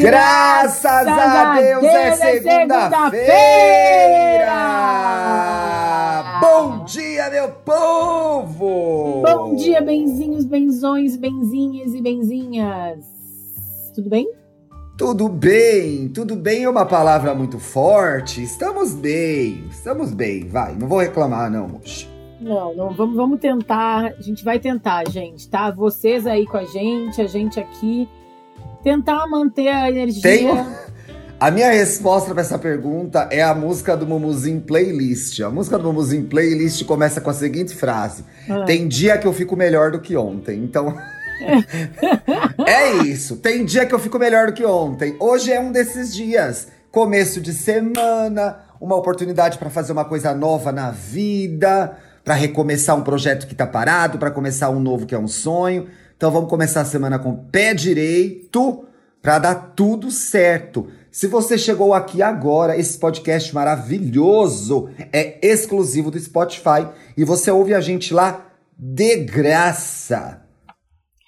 Graças a Deus é segunda-feira! Bom dia, meu povo! Bom dia, benzinhos, benzões, benzinhas e benzinhas. Tudo bem? Tudo bem, tudo bem é uma palavra muito forte. Estamos bem, estamos bem, vai, não vou reclamar não, moxa. Não, não, vamos, vamos tentar, a gente vai tentar, gente, tá? Vocês aí com a gente, a gente aqui tentar manter a energia. Tenho... A minha resposta para essa pergunta é a música do Mumuzinho Playlist. A música do Mumuzinho Playlist começa com a seguinte frase: ah. Tem dia que eu fico melhor do que ontem. Então. é isso. Tem dia que eu fico melhor do que ontem. Hoje é um desses dias. Começo de semana, uma oportunidade para fazer uma coisa nova na vida, para recomeçar um projeto que tá parado, para começar um novo que é um sonho. Então vamos começar a semana com pé direito para dar tudo certo. Se você chegou aqui agora, esse podcast maravilhoso é exclusivo do Spotify e você ouve a gente lá de graça.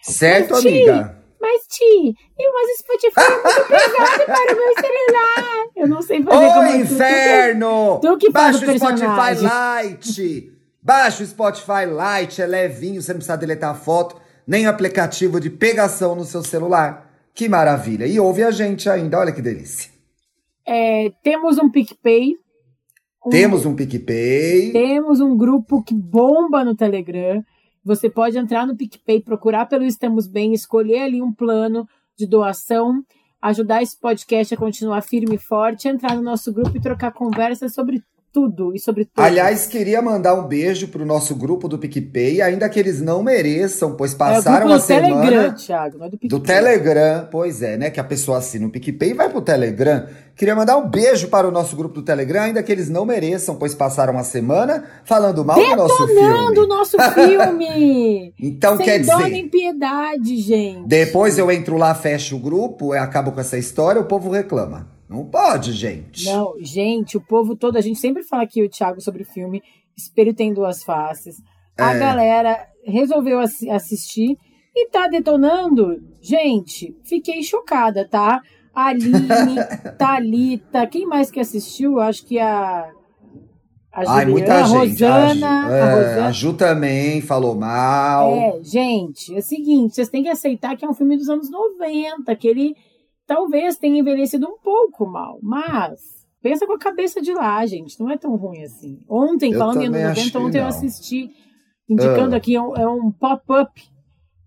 Certo, mas, amiga? Mas, Ti, eu, mas o Spotify é muito pesado para o meu celular. Eu não sei fazer Ô, como inferno! Tu, tu que Baixa o Spotify Lite. Baixa o Spotify Lite, é levinho, você não precisa deletar a foto nem aplicativo de pegação no seu celular. Que maravilha! E ouve a gente ainda, olha que delícia. É, temos um PicPay. Um, temos um PicPay. Temos um grupo que bomba no Telegram. Você pode entrar no PicPay, procurar pelo Estamos Bem, escolher ali um plano de doação, ajudar esse podcast a continuar firme e forte, entrar no nosso grupo e trocar conversas sobre tudo e sobre tudo. Aliás, queria mandar um beijo pro nosso grupo do PicPay, ainda que eles não mereçam, pois passaram é a semana... Telegram, Thiago, não é do PicPay. Do Telegram, pois é, né? Que a pessoa assina o PicPay e vai pro Telegram. Queria mandar um beijo para o nosso grupo do Telegram, ainda que eles não mereçam, pois passaram a semana falando mal Detonando do nosso filme. o nosso filme! então Sem quer dizer... Sem nem piedade, gente. Depois eu entro lá, fecho o grupo, acabo com essa história, o povo reclama. Não pode, gente. Não, gente, o povo todo, a gente sempre fala aqui, o Thiago, sobre o filme Espelho Tem Duas Faces. A é. galera resolveu ass assistir e tá detonando. Gente, fiquei chocada, tá? Aline, Thalita, quem mais que assistiu? Acho que a. A Ai, muita a gente. Rosana, a, Ju, é, a, Rosana. a Ju também falou mal. É, gente, é o seguinte, vocês têm que aceitar que é um filme dos anos 90, que ele talvez tenha envelhecido um pouco mal, mas pensa com a cabeça de lá, gente. Não é tão ruim assim. Ontem, eu falando em anos 90, ontem eu assisti, indicando uh. aqui, é um, é um pop-up.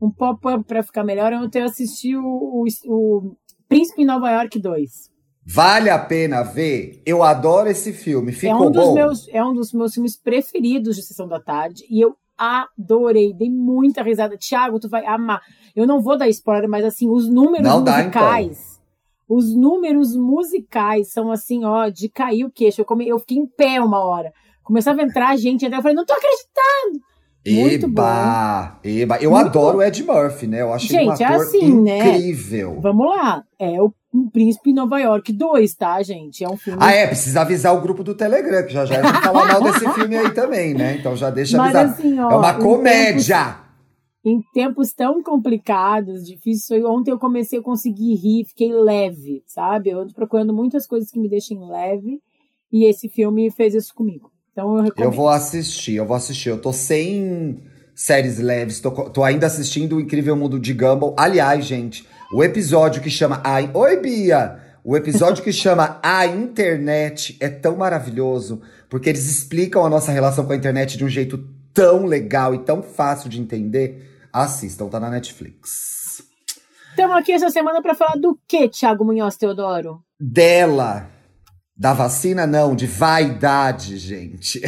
Um pop-up para ficar melhor. Ontem eu assisti o, o, o Príncipe em Nova York 2. Vale a pena ver. Eu adoro esse filme. Ficou é um dos bom. Meus, é um dos meus filmes preferidos de Sessão da Tarde. E eu adorei. Dei muita risada. Thiago, tu vai amar. Eu não vou dar spoiler, mas assim, os números não musicais. Dá, então. Os números musicais são assim, ó, de cair o queixo. Eu, come, eu fiquei em pé uma hora. Começava a entrar gente, entrar, eu falei, não tô acreditando! Muito eba, bom. eba. Eu Muito adoro o Ed Murphy, né? Eu acho ele um é ator assim, né? incrível. Né? Vamos lá. É o Príncipe Nova York 2, tá, gente? É um filme. Ah, é, precisa avisar o grupo do Telegram, que já já vai falar mal desse filme aí também, né? Então já deixa Mas, avisado. Assim, ó, é uma comédia! Em tempos tão complicados, difíceis. Ontem eu comecei a conseguir rir, fiquei leve, sabe? Eu ando procurando muitas coisas que me deixem leve e esse filme fez isso comigo. Então eu recomendo. Eu vou assistir, eu vou assistir. Eu tô sem séries leves, tô, tô ainda assistindo o Incrível Mundo de Gumball. Aliás, gente, o episódio que chama a... Oi, Bia! O episódio que chama A Internet é tão maravilhoso, porque eles explicam a nossa relação com a internet de um jeito tão legal e tão fácil de entender Assistam, tá na Netflix. Estamos aqui essa semana para falar do que, Thiago Munhoz Teodoro? Dela. Da vacina, não, de vaidade, gente.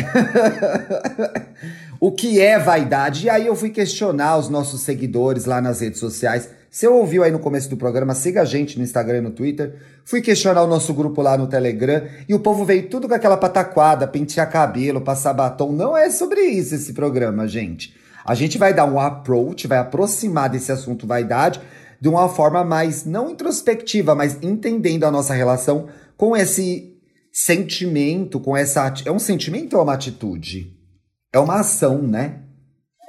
o que é vaidade? E aí eu fui questionar os nossos seguidores lá nas redes sociais. Você ouviu aí no começo do programa, siga a gente no Instagram e no Twitter. Fui questionar o nosso grupo lá no Telegram e o povo veio tudo com aquela pataquada, pentear cabelo, passar batom. Não é sobre isso esse programa, gente. A gente vai dar um approach, vai aproximar desse assunto vaidade de uma forma mais, não introspectiva, mas entendendo a nossa relação com esse sentimento, com essa. É um sentimento ou é uma atitude? É uma ação, né?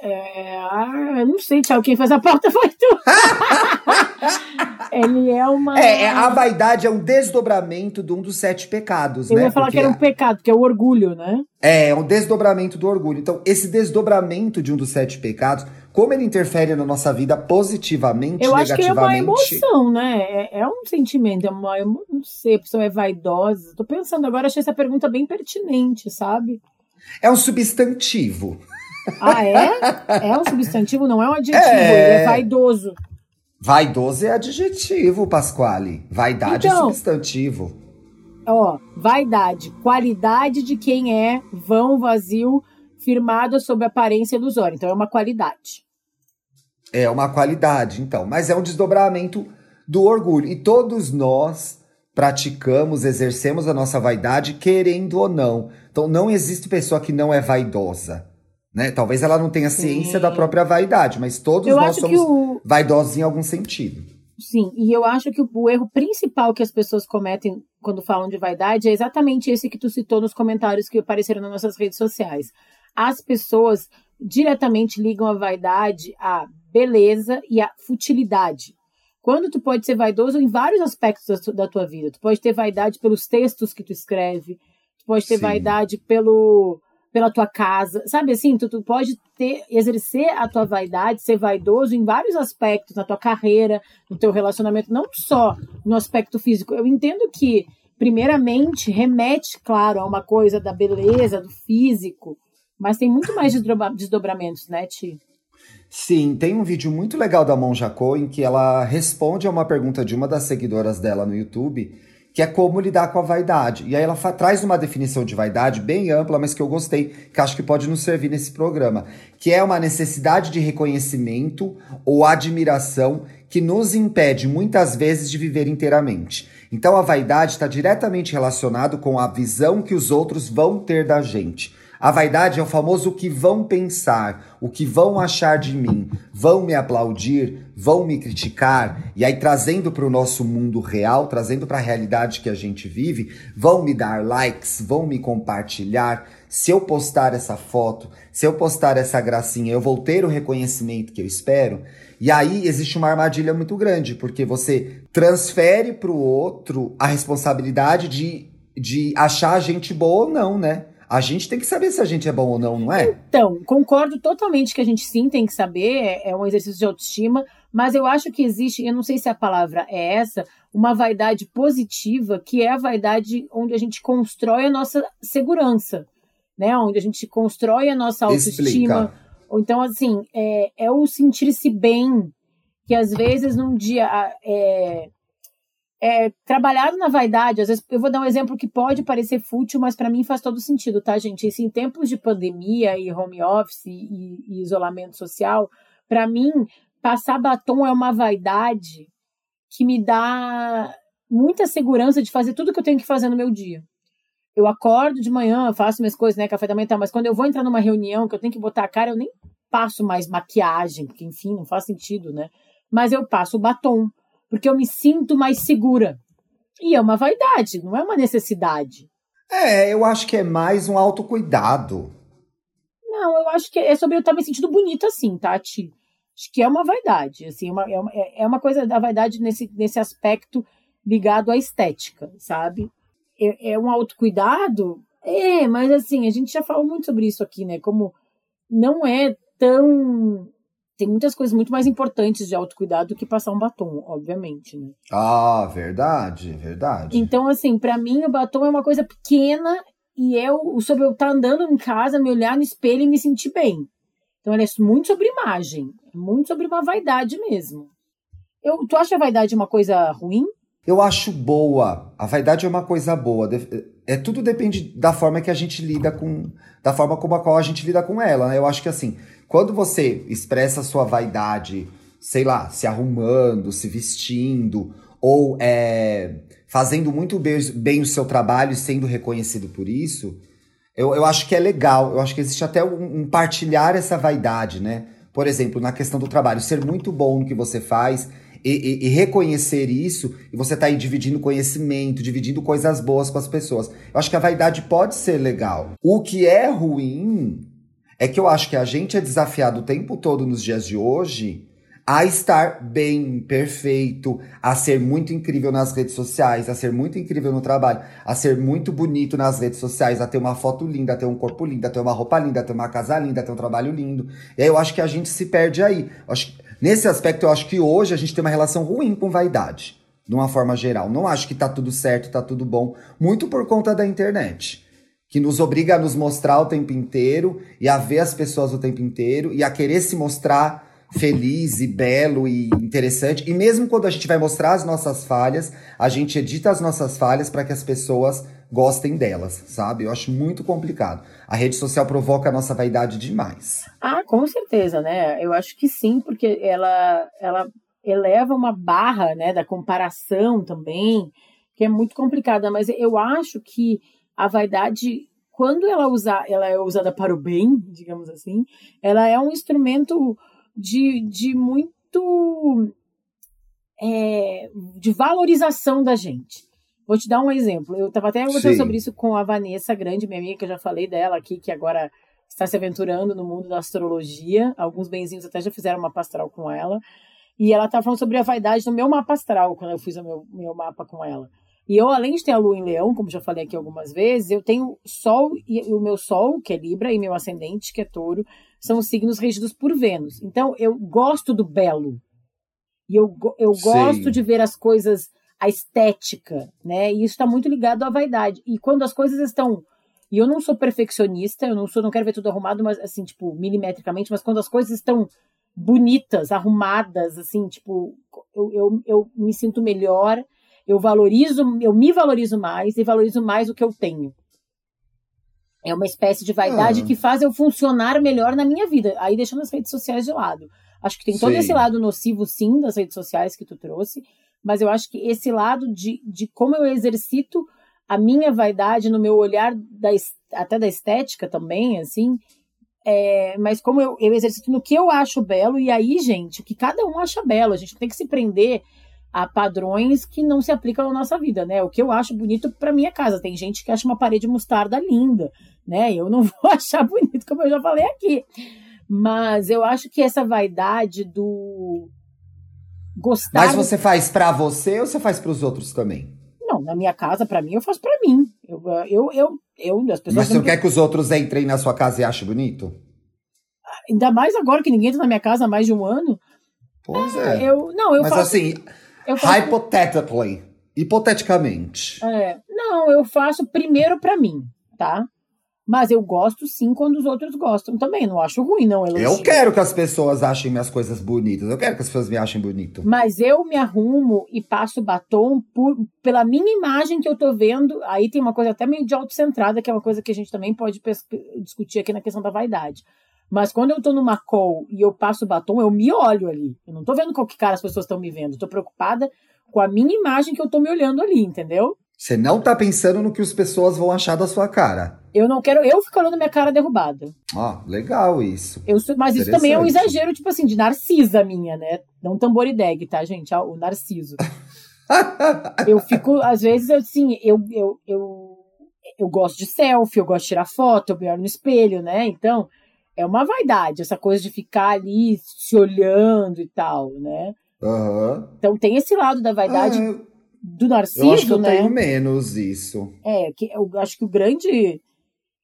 É, eu não sei, tchau. Quem fez a porta foi. Ele é uma. É, é, a vaidade é um desdobramento de um dos sete pecados, eu né? Eu ia falar Porque que era um pecado, que é o orgulho, né? É, é um desdobramento do orgulho. Então, esse desdobramento de um dos sete pecados, como ele interfere na nossa vida positivamente, Eu acho que é uma emoção, né? É, é um sentimento, é uma. Não sei, a pessoa é vaidosa. Tô pensando agora, achei essa pergunta bem pertinente, sabe? É um substantivo. Ah, é? É um substantivo, não é um adjetivo, É. ele é vaidoso. Vaidoso é adjetivo, Pasquale. Vaidade é Então. substantivo. Ó, vaidade, qualidade de quem é vão, vazio, firmado sob aparência ilusória. Então é uma qualidade. É uma qualidade, então. Mas é um desdobramento do orgulho. E todos nós praticamos, exercemos a nossa vaidade, querendo ou não. Então não existe pessoa que não é vaidosa. Né? Talvez ela não tenha ciência Sim. da própria vaidade, mas todos Eu nós somos o. vaidosos em algum sentido. Sim, e eu acho que o, erro principal que as pessoas cometem quando falam de vaidade é exatamente esse que tu citou nos comentários que apareceram nas nossas redes sociais. As pessoas diretamente ligam a vaidade à beleza e à futilidade. Quando tu pode ser vaidoso em vários aspectos da tua vida. Tu pode ter vaidade pelos textos que tu escreve, tu pode ter Sim. vaidade pelo pela tua casa, sabe assim, tu, tu pode ter exercer a tua vaidade, ser vaidoso em vários aspectos, na tua carreira, no teu relacionamento, não só no aspecto físico. Eu entendo que, primeiramente, remete, claro, a uma coisa da beleza, do físico, mas tem muito mais desdobra- desdobramentos, né, Ti? Sim, tem um vídeo muito legal da Monja Co em que ela responde a uma pergunta de uma das seguidoras dela no YouTube, que é como lidar com a vaidade. E aí ela traz uma definição de vaidade bem ampla, mas que eu gostei, que acho que pode nos servir nesse programa, que é uma necessidade de reconhecimento ou admiração que nos impede muitas vezes de viver inteiramente. Então a vaidade está diretamente relacionado com a visão que os outros vão ter da gente. A vaidade é o famoso o que vão pensar, o que vão achar de mim, vão me aplaudir, vão me criticar, e aí trazendo para o nosso mundo real, trazendo para a realidade que a gente vive, vão me dar likes, vão me compartilhar. Se eu postar essa foto, se eu postar essa gracinha, eu vou ter o reconhecimento que eu espero. E aí existe uma armadilha muito grande, porque você transfere para o outro a responsabilidade de, de achar a gente boa ou não, né? A gente tem que saber se a gente é bom ou não, não é? Então, concordo totalmente que a gente sim tem que saber, é, é um exercício de autoestima, mas eu acho que existe, eu não sei se a palavra é essa, uma vaidade positiva, que é a vaidade onde a gente constrói a nossa segurança, né? Onde a gente constrói a nossa autoestima. Ou então, assim, é, é o sentir-se bem, que às vezes num dia é, é trabalhado na vaidade, às vezes eu vou dar um exemplo que pode parecer fútil, mas para mim faz todo sentido, tá, gente? Isso em tempos de pandemia e home office e, e isolamento social, para mim passar batom é uma vaidade que me dá muita segurança de fazer tudo que eu tenho que fazer no meu dia. Eu acordo de manhã, faço minhas coisas, né, café da manhã, tal, mas quando eu vou entrar numa reunião que eu tenho que botar a cara, eu nem passo mais maquiagem, porque enfim, não faz sentido, né? Mas eu passo o batom, porque eu me sinto mais segura. E é uma vaidade, não é uma necessidade. É, eu acho que é mais um autocuidado. Não, eu acho que é sobre eu estar me sentindo bonita assim, Tati. Acho que é uma vaidade, assim, uma, é, uma, é uma coisa da vaidade nesse, nesse aspecto ligado à estética, sabe? É, é um autocuidado? É, mas assim, a gente já falou muito sobre isso aqui, né? Como não é tão. Tem muitas coisas muito mais importantes de autocuidado do que passar um batom, obviamente, né? Ah, verdade, verdade. Então, assim, pra mim o batom é uma coisa pequena e eu, sobre eu estar andando em casa, me olhar no espelho e me sentir bem. Então, ele é muito sobre imagem, muito sobre uma vaidade mesmo. Eu, tu acha a vaidade uma coisa ruim? Eu acho boa. A vaidade é uma coisa boa. De- É tudo depende da forma que a gente lida com, da forma como a qual a gente lida com ela. né? Eu acho que assim, quando você expressa a sua vaidade, sei lá, se arrumando, se vestindo ou é, fazendo muito bem, bem o seu trabalho e sendo reconhecido por isso, Eu, eu acho que é legal, eu acho que existe até um, um partilhar essa vaidade, né? Por exemplo, na questão do trabalho, ser muito bom no que você faz e, e, e reconhecer isso, e você tá aí dividindo conhecimento, dividindo coisas boas com as pessoas. Eu acho que a vaidade pode ser legal. O que é ruim é que eu acho que a gente é desafiado o tempo todo nos dias de hoje a estar bem, perfeito, a ser muito incrível nas redes sociais, a ser muito incrível no trabalho, a ser muito bonito nas redes sociais, a ter uma foto linda, a ter um corpo lindo, a ter uma roupa linda, a ter uma casa linda, a ter um trabalho lindo. E aí eu acho que a gente se perde aí. Eu acho, nesse aspecto, eu acho que hoje a gente tem uma relação ruim com vaidade, de uma forma geral. Não acho que tá tudo certo, tá tudo bom, muito por conta da internet que nos obriga a nos mostrar o tempo inteiro e a ver as pessoas o tempo inteiro e a querer se mostrar feliz e belo e interessante. E mesmo quando a gente vai mostrar as nossas falhas, a gente edita as nossas falhas para que as pessoas gostem delas, sabe? Eu acho muito complicado. A rede social provoca a nossa vaidade demais. Ah, com certeza, né? Eu acho que sim, porque ela, ela eleva uma barra, né, da comparação também, que é muito complicada. Mas eu acho que a vaidade quando ela, usa, ela é usada para o bem, digamos assim, ela é um instrumento de, de muito. É, de valorização da gente. Vou te dar um exemplo. Eu estava até conversando sobre isso com a Vanessa Grande, minha amiga, que eu já falei dela aqui, que agora está se aventurando no mundo da astrologia. Alguns benzinhos até já fizeram uma pastral com ela. E ela estava falando sobre a vaidade no meu mapa astral, quando eu fiz o meu, meu mapa com ela. E eu, além de ter a lua em leão, como já falei aqui algumas vezes, eu tenho sol e o meu sol, que é Libra, e meu ascendente, que é touro são os signos regidos por Vênus. Então, eu gosto do belo. E eu, eu gosto de ver as coisas, a estética, né? E isso está muito ligado à vaidade. E quando as coisas estão. E eu não sou perfeccionista, eu não sou, não quero ver tudo arrumado, mas assim, tipo, milimetricamente, mas quando as coisas estão bonitas, arrumadas, assim, tipo, eu, eu, eu me sinto melhor, eu valorizo, eu me valorizo mais e valorizo mais o que eu tenho. É uma espécie de vaidade ah. que faz eu funcionar melhor na minha vida. Aí deixando as redes sociais de lado. Acho que tem todo esse lado nocivo, sim, das redes sociais que tu trouxe, mas eu acho que esse lado de, de como eu exercito a minha vaidade no meu olhar, da, até da estética também, assim, é, mas como eu, eu exercito no que eu acho belo, e aí, gente, o que cada um acha belo, a gente tem que se prender a padrões que não se aplicam na nossa vida, né? O que eu acho bonito para minha casa. Tem gente que acha uma parede mostarda linda, né? Eu não vou achar bonito, como eu já falei aqui. Mas eu acho que essa vaidade do gostar. Mas você faz para você ou você faz para os outros também? Não, na minha casa, para mim, eu faço para mim. Eu, eu, eu, eu, as pessoas. Mas você não quer que os outros entrem na sua casa e achem bonito? Ainda mais agora que ninguém entra na minha casa há mais de um ano. Pois é. Eu, não, eu Mas faço, assim, eu faço, hypothetically, hipoteticamente. É, não, eu faço primeiro para mim, tá? Mas eu gosto sim quando os outros gostam também. Não acho ruim, não. Elogio. Eu quero que as pessoas achem minhas coisas bonitas. Eu quero que as pessoas me achem bonito. Mas eu me arrumo e passo batom por, pela minha imagem que eu tô vendo. Aí tem uma coisa até meio de autocentrada, que é uma coisa que a gente também pode discutir aqui na questão da vaidade. Mas quando eu tô numa call e eu passo batom, eu me olho ali. Eu não tô vendo qual que cara as pessoas estão me vendo. Eu tô preocupada com a minha imagem que eu tô me olhando ali, entendeu? Você não tá pensando no que as pessoas vão achar da sua cara. Eu não quero eu ficar olhando minha cara derrubada. Oh, legal isso. Eu, mas isso também é um exagero, tipo assim, de narcisa minha, né? Não tamborideg, tá, gente? O narciso. eu fico, às vezes, assim, eu, eu, eu, eu gosto de selfie, eu gosto de tirar foto, eu me olho no espelho, né? Então, é uma vaidade, essa coisa de ficar ali se olhando e tal, né? Uhum. Então tem esse lado da vaidade ah, do Narciso, eu acho que eu né? tenho menos isso. É, que eu acho que o grande.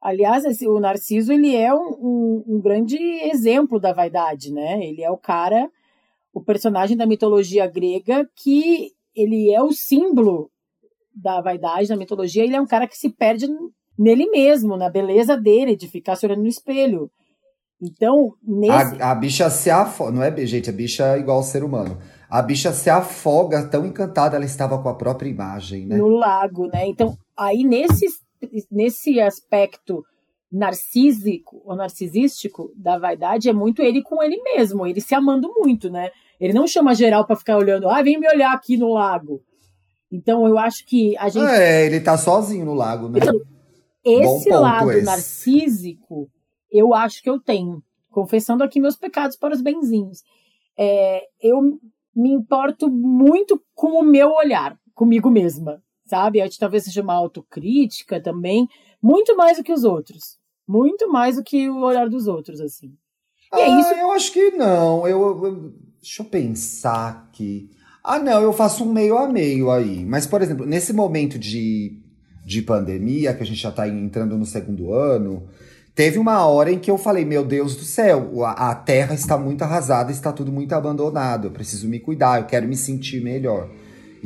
Aliás, esse, o Narciso ele é um, um, um, grande exemplo da vaidade, né? Ele é o cara, o personagem da mitologia grega que ele é o símbolo da vaidade da mitologia. Ele é um cara que se perde nele mesmo, na beleza dele, de ficar se olhando no espelho. Então, nesse... a, a bicha se afoga, não é, gente, a bicha é igual ao ser humano. A bicha se afoga, tão encantada ela estava com a própria imagem, né? No lago, né? Então, aí nesse, nesse aspecto narcísico ou narcisístico da vaidade, é muito ele com ele mesmo, ele se amando muito, né? Ele não chama geral para ficar olhando, ah, vem me olhar aqui no lago. Então, eu acho que a gente. É, ele tá sozinho no lago, né? Então, esse lado esse. narcísico, eu acho que eu tenho. Confessando aqui meus pecados para os benzinhos. É, eu me importo muito com o meu olhar, comigo mesma, sabe? Acho talvez seja uma autocrítica também, muito mais do que os outros. Muito mais do que o olhar dos outros, assim. E é ah, é isso. Eu acho que não. Eu, eu, deixa eu pensar aqui. Ah, não, eu faço um meio a meio aí. Mas, por exemplo, nesse momento de, de pandemia, que a gente já está entrando no segundo ano, teve uma hora em que eu falei: Meu Deus do céu, a, a terra está muito arrasada, está tudo muito abandonado. Eu preciso me cuidar, eu quero me sentir melhor.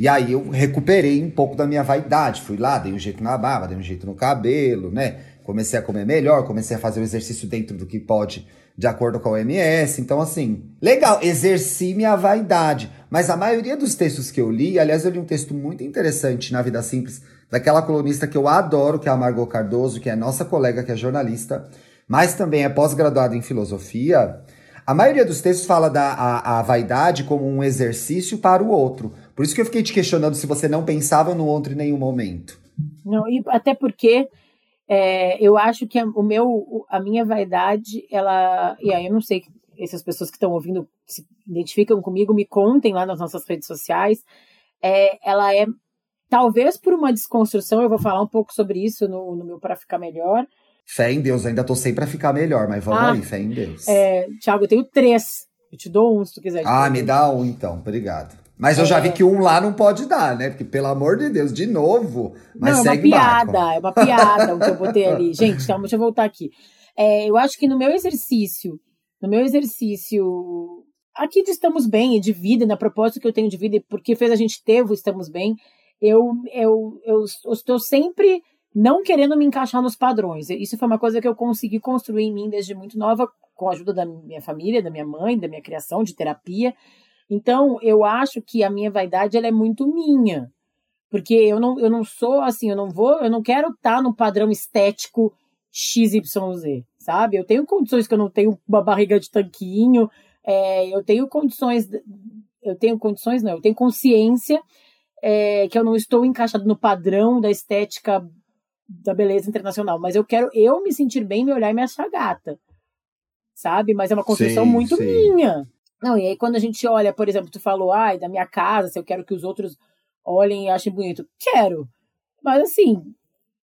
E aí eu recuperei um pouco da minha vaidade. Fui lá, dei um jeito na barba, dei um jeito no cabelo, né? Comecei a comer melhor, comecei a fazer o exercício dentro do que pode de acordo com a OMS. Então, assim, legal, exerci minha vaidade. Mas a maioria dos textos que eu li, aliás, eu li um texto muito interessante na Vida Simples, daquela colunista que eu adoro, que é a Margot Cardoso, que é nossa colega, que é jornalista, mas também é pós-graduada em filosofia. A maioria dos textos fala da a, a vaidade como um exercício para o outro. Por isso que eu fiquei te questionando se você não pensava no outro em nenhum momento. Não, e até porque é, eu acho que a, o meu, a minha vaidade, ela. E aí eu não sei, essas pessoas que estão ouvindo se identificam comigo, me contem lá nas nossas redes sociais. É, ela é, talvez por uma desconstrução, eu vou falar um pouco sobre isso no, no meu Para Ficar Melhor. Fé em Deus, ainda tô sem para ficar melhor, mas vamos ah, aí, fé em Deus. É, Tiago, eu tenho três. Eu te dou um se tu quiser. Ah, me dá um então, obrigado. Mas eu é... já vi que um lá não pode dar, né? Porque, pelo amor de Deus, de novo. Mas não, é uma piada, é uma piada o que eu botei ali. Gente, então, deixa eu voltar aqui. É, eu acho que no meu exercício, no meu exercício aqui de Estamos Bem e de vida, na proposta que eu tenho de vida, e porque fez a gente ter o Estamos Bem, eu, eu, eu, eu estou sempre não querendo me encaixar nos padrões. Isso foi uma coisa que eu consegui construir em mim desde muito nova, com a ajuda da minha família, da minha mãe, da minha criação, de terapia. Então, eu acho que a minha vaidade ela é muito minha. Porque eu não, eu não sou assim, eu não vou, eu não quero estar tá no padrão estético XYZ, sabe? Eu tenho condições que eu não tenho uma barriga de tanquinho, é, eu tenho condições, eu tenho condições, não, eu tenho consciência é, que eu não estou encaixado no padrão da estética da beleza internacional, mas eu quero eu me sentir bem, me olhar e me achar gata, sabe? Mas é uma construção sim, muito sim. minha. Não, e aí quando a gente olha, por exemplo, tu falou, ai, da minha casa, se eu quero que os outros olhem e achem bonito. Quero. Mas assim,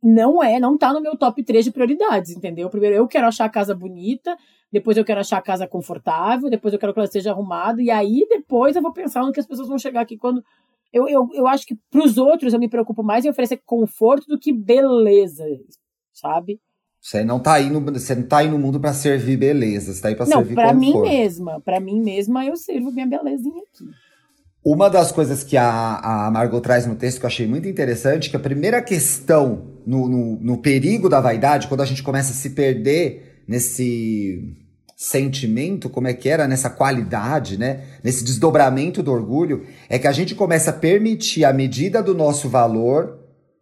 não é, não tá no meu top 3 de prioridades, entendeu? Primeiro eu quero achar a casa bonita, depois eu quero achar a casa confortável, depois eu quero que ela seja arrumada, e aí depois eu vou pensar no que as pessoas vão chegar aqui quando. Eu, eu, eu acho que pros outros eu me preocupo mais em oferecer conforto do que beleza, sabe? Você não tá aí no, você não tá aí no mundo para servir beleza, você tá aí para servir pra mim mesma, para mim mesma eu sirvo minha belezinha aqui. Uma das coisas que a, a Margot traz no texto que eu achei muito interessante, que a primeira questão no, no, no perigo da vaidade, quando a gente começa a se perder nesse sentimento, como é que era, nessa qualidade, né? Nesse desdobramento do orgulho, é que a gente começa a permitir a medida do nosso valor,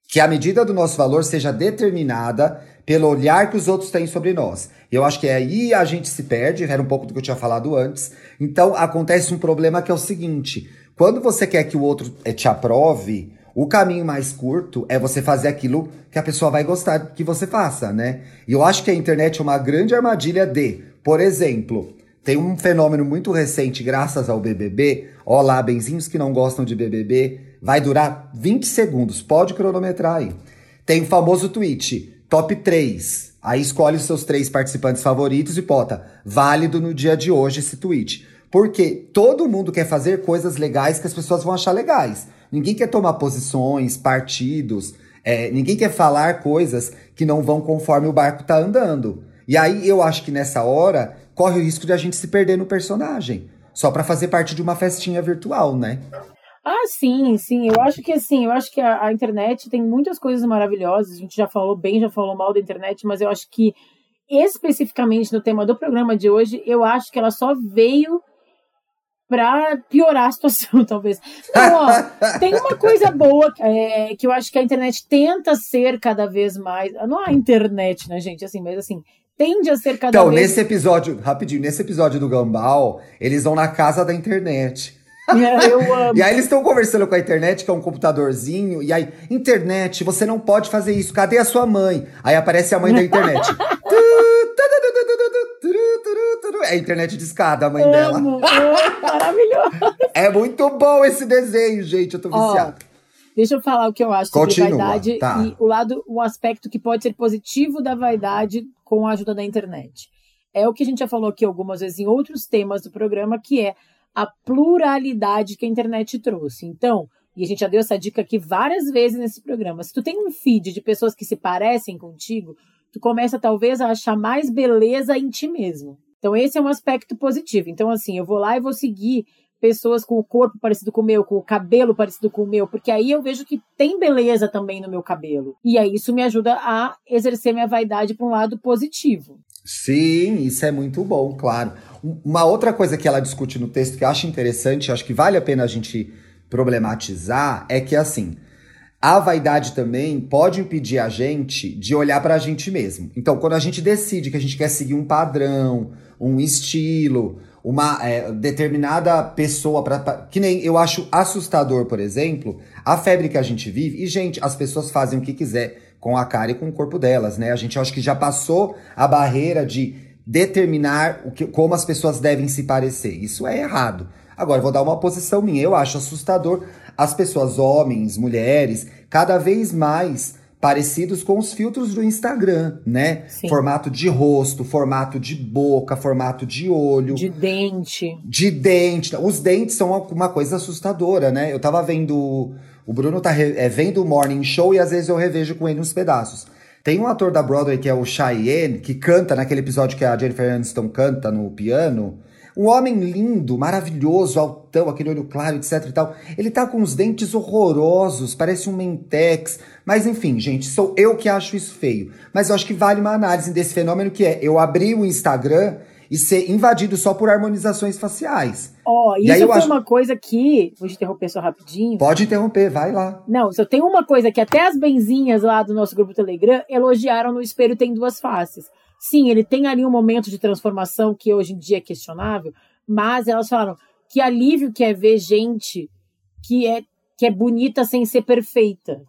que a medida do nosso valor seja determinada pelo olhar que os outros têm sobre nós. Eu acho que aí a gente se perde, era um pouco do que eu tinha falado antes. Então acontece um problema que é o seguinte: quando você quer que o outro eh, te aprove, o caminho mais curto é você fazer aquilo que a pessoa vai gostar que você faça, né? E eu acho que a internet é uma grande armadilha de, por exemplo, tem um fenômeno muito recente, graças ao BBB. Olá, benzinhos que não gostam de BBB. Vai durar 20 segundos, pode cronometrar aí. Tem o famoso tweet top 3. Aí escolhe os seus três participantes favoritos e bota válido no dia de hoje esse tweet. Porque todo mundo quer fazer coisas legais que as pessoas vão achar legais. Ninguém quer tomar posições, partidos, é, ninguém quer falar coisas que não vão conforme o barco tá andando. E aí eu acho que nessa hora corre o risco de a gente se perder no personagem. Só para fazer parte de uma festinha virtual, né? Ah, sim, sim. Eu acho que assim, eu acho que a, a, internet tem muitas coisas maravilhosas. A gente já falou bem, já falou mal da internet, mas eu acho que especificamente no tema do programa de hoje, eu acho que ela só veio para piorar a situação, talvez. Então, ó, tem uma coisa boa é, que eu acho que a internet tenta ser cada vez mais. Não a internet, né, gente? Assim, mas assim, tende a ser cada então, vez. Então, nesse episódio, rapidinho, nesse episódio do Gambal, eles vão na casa da internet. É, eu amo. E aí eles estão conversando com a internet, que é um computadorzinho, e aí, internet, você não pode fazer isso, cadê a sua mãe? Aí aparece a mãe da internet. É a internet de escada, a mãe dela. Amo, maravilhoso. É muito bom esse desenho, gente. Eu tô Ó, viciado. Deixa eu falar o que eu acho sobre Continua, vaidade tá. e o lado, o aspecto que pode ser positivo da vaidade com a ajuda da internet. É o que a gente já falou aqui algumas vezes em outros temas do programa, que é a pluralidade que a internet trouxe. Então, e a gente já deu essa dica aqui várias vezes nesse programa. Se tu tem um feed de pessoas que se parecem contigo, tu começa talvez a achar mais beleza em ti mesmo. Então, esse é um aspecto positivo. Então, assim, eu vou lá e vou seguir pessoas com o corpo parecido com o meu, com o cabelo parecido com o meu, porque aí eu vejo que tem beleza também no meu cabelo. E aí isso me ajuda a exercer minha vaidade para um lado positivo. Sim, isso é muito bom, claro. Um- Uma outra coisa que ela discute no texto que eu acho interessante, acho que vale a pena a gente problematizar, é que assim, a vaidade também pode impedir a gente de olhar pra gente mesmo. Então, quando a gente decide que a gente quer seguir um padrão, um estilo, uma é, determinada pessoa pra- que nem eu acho assustador, por exemplo, a febre que a gente vive. E gente, as pessoas fazem o que quiser com a cara e com o corpo delas, né? A gente acho que já passou a barreira de determinar o que, como as pessoas devem se parecer. Isso é errado. Agora, vou dar uma posição minha. Eu acho assustador as pessoas, homens, mulheres, cada vez mais parecidos com os filtros do Instagram, né? Sim. Formato de rosto, formato de boca, formato de olho De dente. de dente. Os dentes são uma coisa assustadora, né? Eu tava vendo. O Bruno tá é, vendo o Morning Show e às vezes eu revejo com ele uns pedaços. Tem um ator da Broadway que é o Cheyenne, que canta naquele episódio que a Jennifer Aniston canta no piano. Um homem lindo, maravilhoso, altão, aquele olho claro, etc e tal. Ele tá com os dentes horrorosos, parece um mentex. Mas enfim, gente, sou eu que acho isso feio. Mas eu acho que vale uma análise desse fenômeno que é eu abrir o Instagram e ser invadido só por harmonizações faciais. Ó, E isso eu foi acho- uma coisa que. Vou te interromper só rapidinho. Pode interromper, vai lá. Não, só tem uma coisa que até as benzinhas lá do nosso grupo Telegram elogiaram no espelho tem duas faces. Sim, ele tem ali um momento de transformação que hoje em dia é questionável, mas elas falaram que alívio que é ver gente que é que é bonita sem ser perfeita,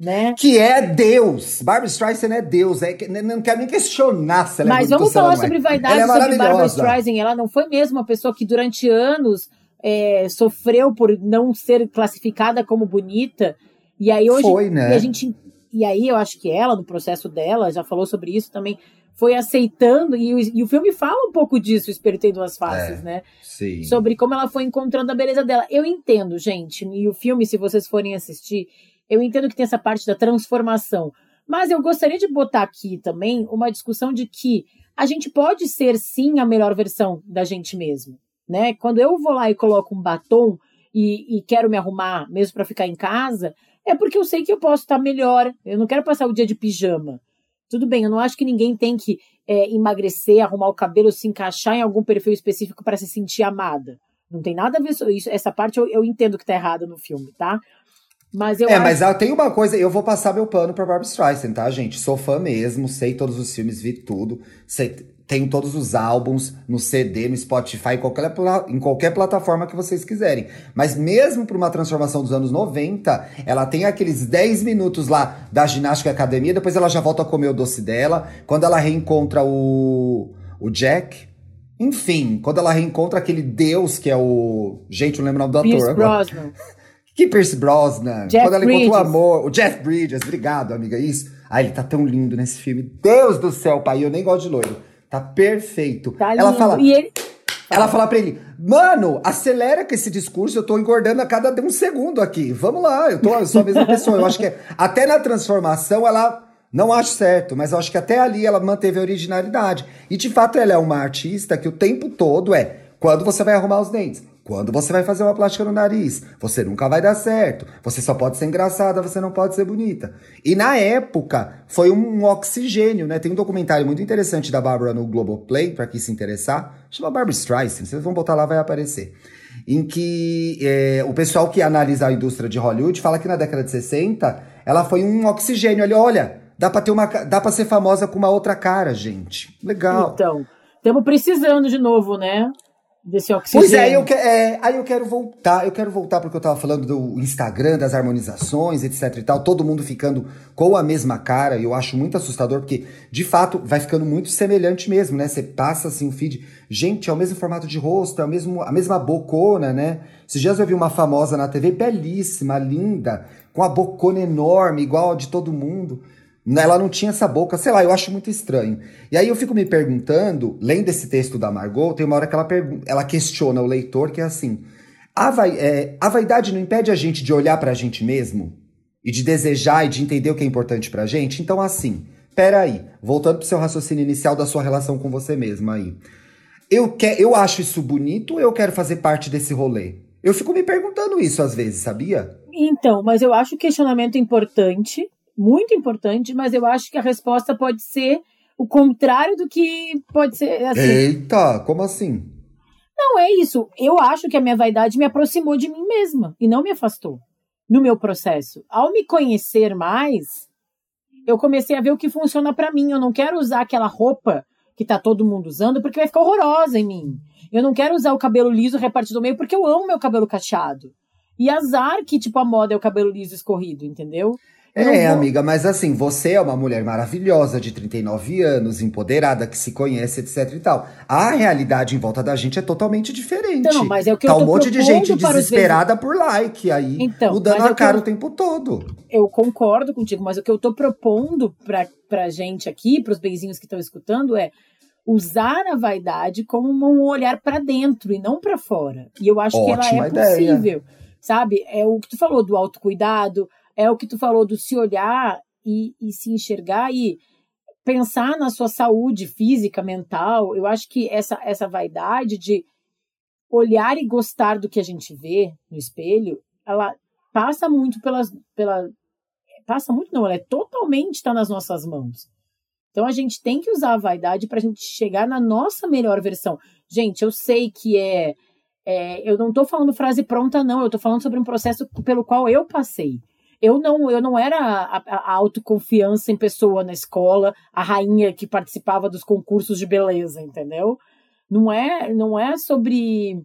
né? Que é Deus. Barbara Streisand é Deus. É, não quero nem questionar se ela é Mas bonita vamos falar é. sobre vaidade, é sobre Barbara maravilhosa. Streisand. Ela não foi mesmo uma pessoa que durante anos é, sofreu por não ser classificada como bonita. E aí hoje Foi, né? e a gente e aí eu acho que ela no processo dela já falou sobre isso também foi aceitando e, o- e o filme fala um pouco disso. Tem duas faces, É. né? Sim. sobre como ela foi encontrando a beleza dela. Eu entendo, gente, e o filme, se vocês forem assistir, eu entendo que tem essa parte da transformação. Mas eu gostaria de botar aqui também uma discussão de que a gente pode ser sim a melhor versão da gente mesmo, né? Quando eu vou lá e coloco um batom e, e quero me arrumar mesmo para ficar em casa, é porque eu sei que eu posso estar melhor. Eu não quero passar o dia de pijama. Tudo bem, eu não acho que ninguém tem que é, emagrecer, arrumar o cabelo, se encaixar em algum perfil específico para se sentir amada. Não tem nada a ver isso. Essa parte eu, eu entendo que tá errada no filme, tá? Mas eu é, acho mas ela tem uma coisa, eu vou passar meu pano pra Barbara Streisand, tá, gente? Sou fã mesmo, sei todos os filmes, vi tudo. Sei, tenho todos os álbuns no CD, no Spotify, em qualquer, em qualquer plataforma que vocês quiserem. Mas mesmo pra uma transformação dos anos 90, ela tem aqueles 10 minutos lá da ginástica academia, depois ela já volta a comer o doce dela. Quando ela reencontra o, o Jack. Enfim, quando ela reencontra aquele deus que é o. Gente, não lembro o nome do Pierce ator agora. Brosnan. Que Pierce Brosnan. Jeff Quando ela encontra o Bridges. amor. O Jeff Bridges, obrigado, amiga. Isso. Ah, ele tá tão lindo nesse filme. Deus do céu, pai. Eu nem gosto de loiro. Tá perfeito. Tá ela lindo. fala. E ele, Ela fala pra ele, mano, acelera com esse discurso, eu tô engordando a cada um segundo aqui. Vamos lá, eu, tô, eu sou a mesma pessoa. Eu acho que é- até na transformação ela não acho certo, mas eu acho que até ali ela manteve a originalidade. E de fato ela é uma artista que o tempo todo é quando você vai arrumar os dentes. Quando você vai fazer uma plástica no nariz, você nunca vai dar certo. Você só pode ser engraçada, você não pode ser bonita. E na época, foi um oxigênio, né? Tem um documentário muito interessante da Bárbara no Globoplay, pra quem se interessar. Chama Barbara Streisand, vocês vão botar lá, vai aparecer. Em que é, o pessoal que analisa a indústria de Hollywood fala que na década de 60, ela foi um oxigênio. Ali, olha, dá pra, ter uma, dá pra ser famosa com uma outra cara, gente. Legal. então, estamos precisando de novo, né? Desse oxigênio. Pois é aí, eu que, é, aí eu quero voltar, eu quero voltar porque eu tava falando do Instagram, das harmonizações, etc e tal, todo mundo ficando com a mesma cara, e eu acho muito assustador, porque, de fato, vai ficando muito semelhante mesmo, né? Você passa, assim, o feed, gente, é o mesmo formato de rosto, é o mesmo, a mesma bocona, né? Esses dias eu vi uma famosa na TV, belíssima, linda, com a bocona enorme, igual a de todo mundo. Ela não tinha essa boca, sei lá, eu acho muito estranho. E aí eu fico me perguntando, lendo esse texto da Margot, tem uma hora que ela, ela questiona o leitor, que é assim: a, vai, é, a vaidade não impede a gente de olhar pra gente mesmo? E de desejar e de entender o que é importante pra gente? Então, assim, peraí, voltando pro seu raciocínio inicial da sua relação com você mesma aí. Eu, que, eu acho isso bonito eu quero fazer parte desse rolê? Eu fico me perguntando isso às vezes, sabia? Então, mas eu acho o questionamento importante muito importante, mas eu acho que a resposta pode ser o contrário do que pode ser. Assim. Eita, como assim? Não, é isso. Eu acho que a minha vaidade me aproximou de mim mesma e não me afastou no meu processo. Ao me conhecer mais, eu comecei a ver o que funciona para mim. Eu não quero usar aquela roupa que tá todo mundo usando porque vai ficar horrorosa em mim. Eu não quero usar o cabelo liso repartido no meio porque eu amo meu cabelo cacheado. E azar que, tipo, a moda é o cabelo liso escorrido, entendeu? É, vou... amiga, mas assim, você é uma mulher maravilhosa de 39 anos, empoderada, que se conhece, etc e tal. A realidade em volta da gente é totalmente diferente. Então, mas é o que tá eu tô um monte de gente desesperada por like aí, então, mudando a cara eu... o tempo todo. Eu concordo contigo, mas o que eu tô propondo pra, pra gente aqui, pros beizinhos que estão escutando, é usar a vaidade como um olhar para dentro e não para fora. E eu acho Ótima que ela é ideia. possível, sabe? É o que tu falou do autocuidado, é o que tu falou do se olhar e, e se enxergar e pensar na sua saúde física, mental. Eu acho que essa, essa vaidade de olhar e gostar do que a gente vê no espelho, ela passa muito pelas, pela passa muito não, ela é totalmente está nas nossas mãos. Então a gente tem que usar a vaidade para a gente chegar na nossa melhor versão. Gente, eu sei que é, é eu não estou falando frase pronta não, eu estou falando sobre um processo pelo qual eu passei eu não, eu não era a, a, autoconfiança em pessoa na escola, a rainha que participava dos concursos de beleza, entendeu? Não é, não é sobre.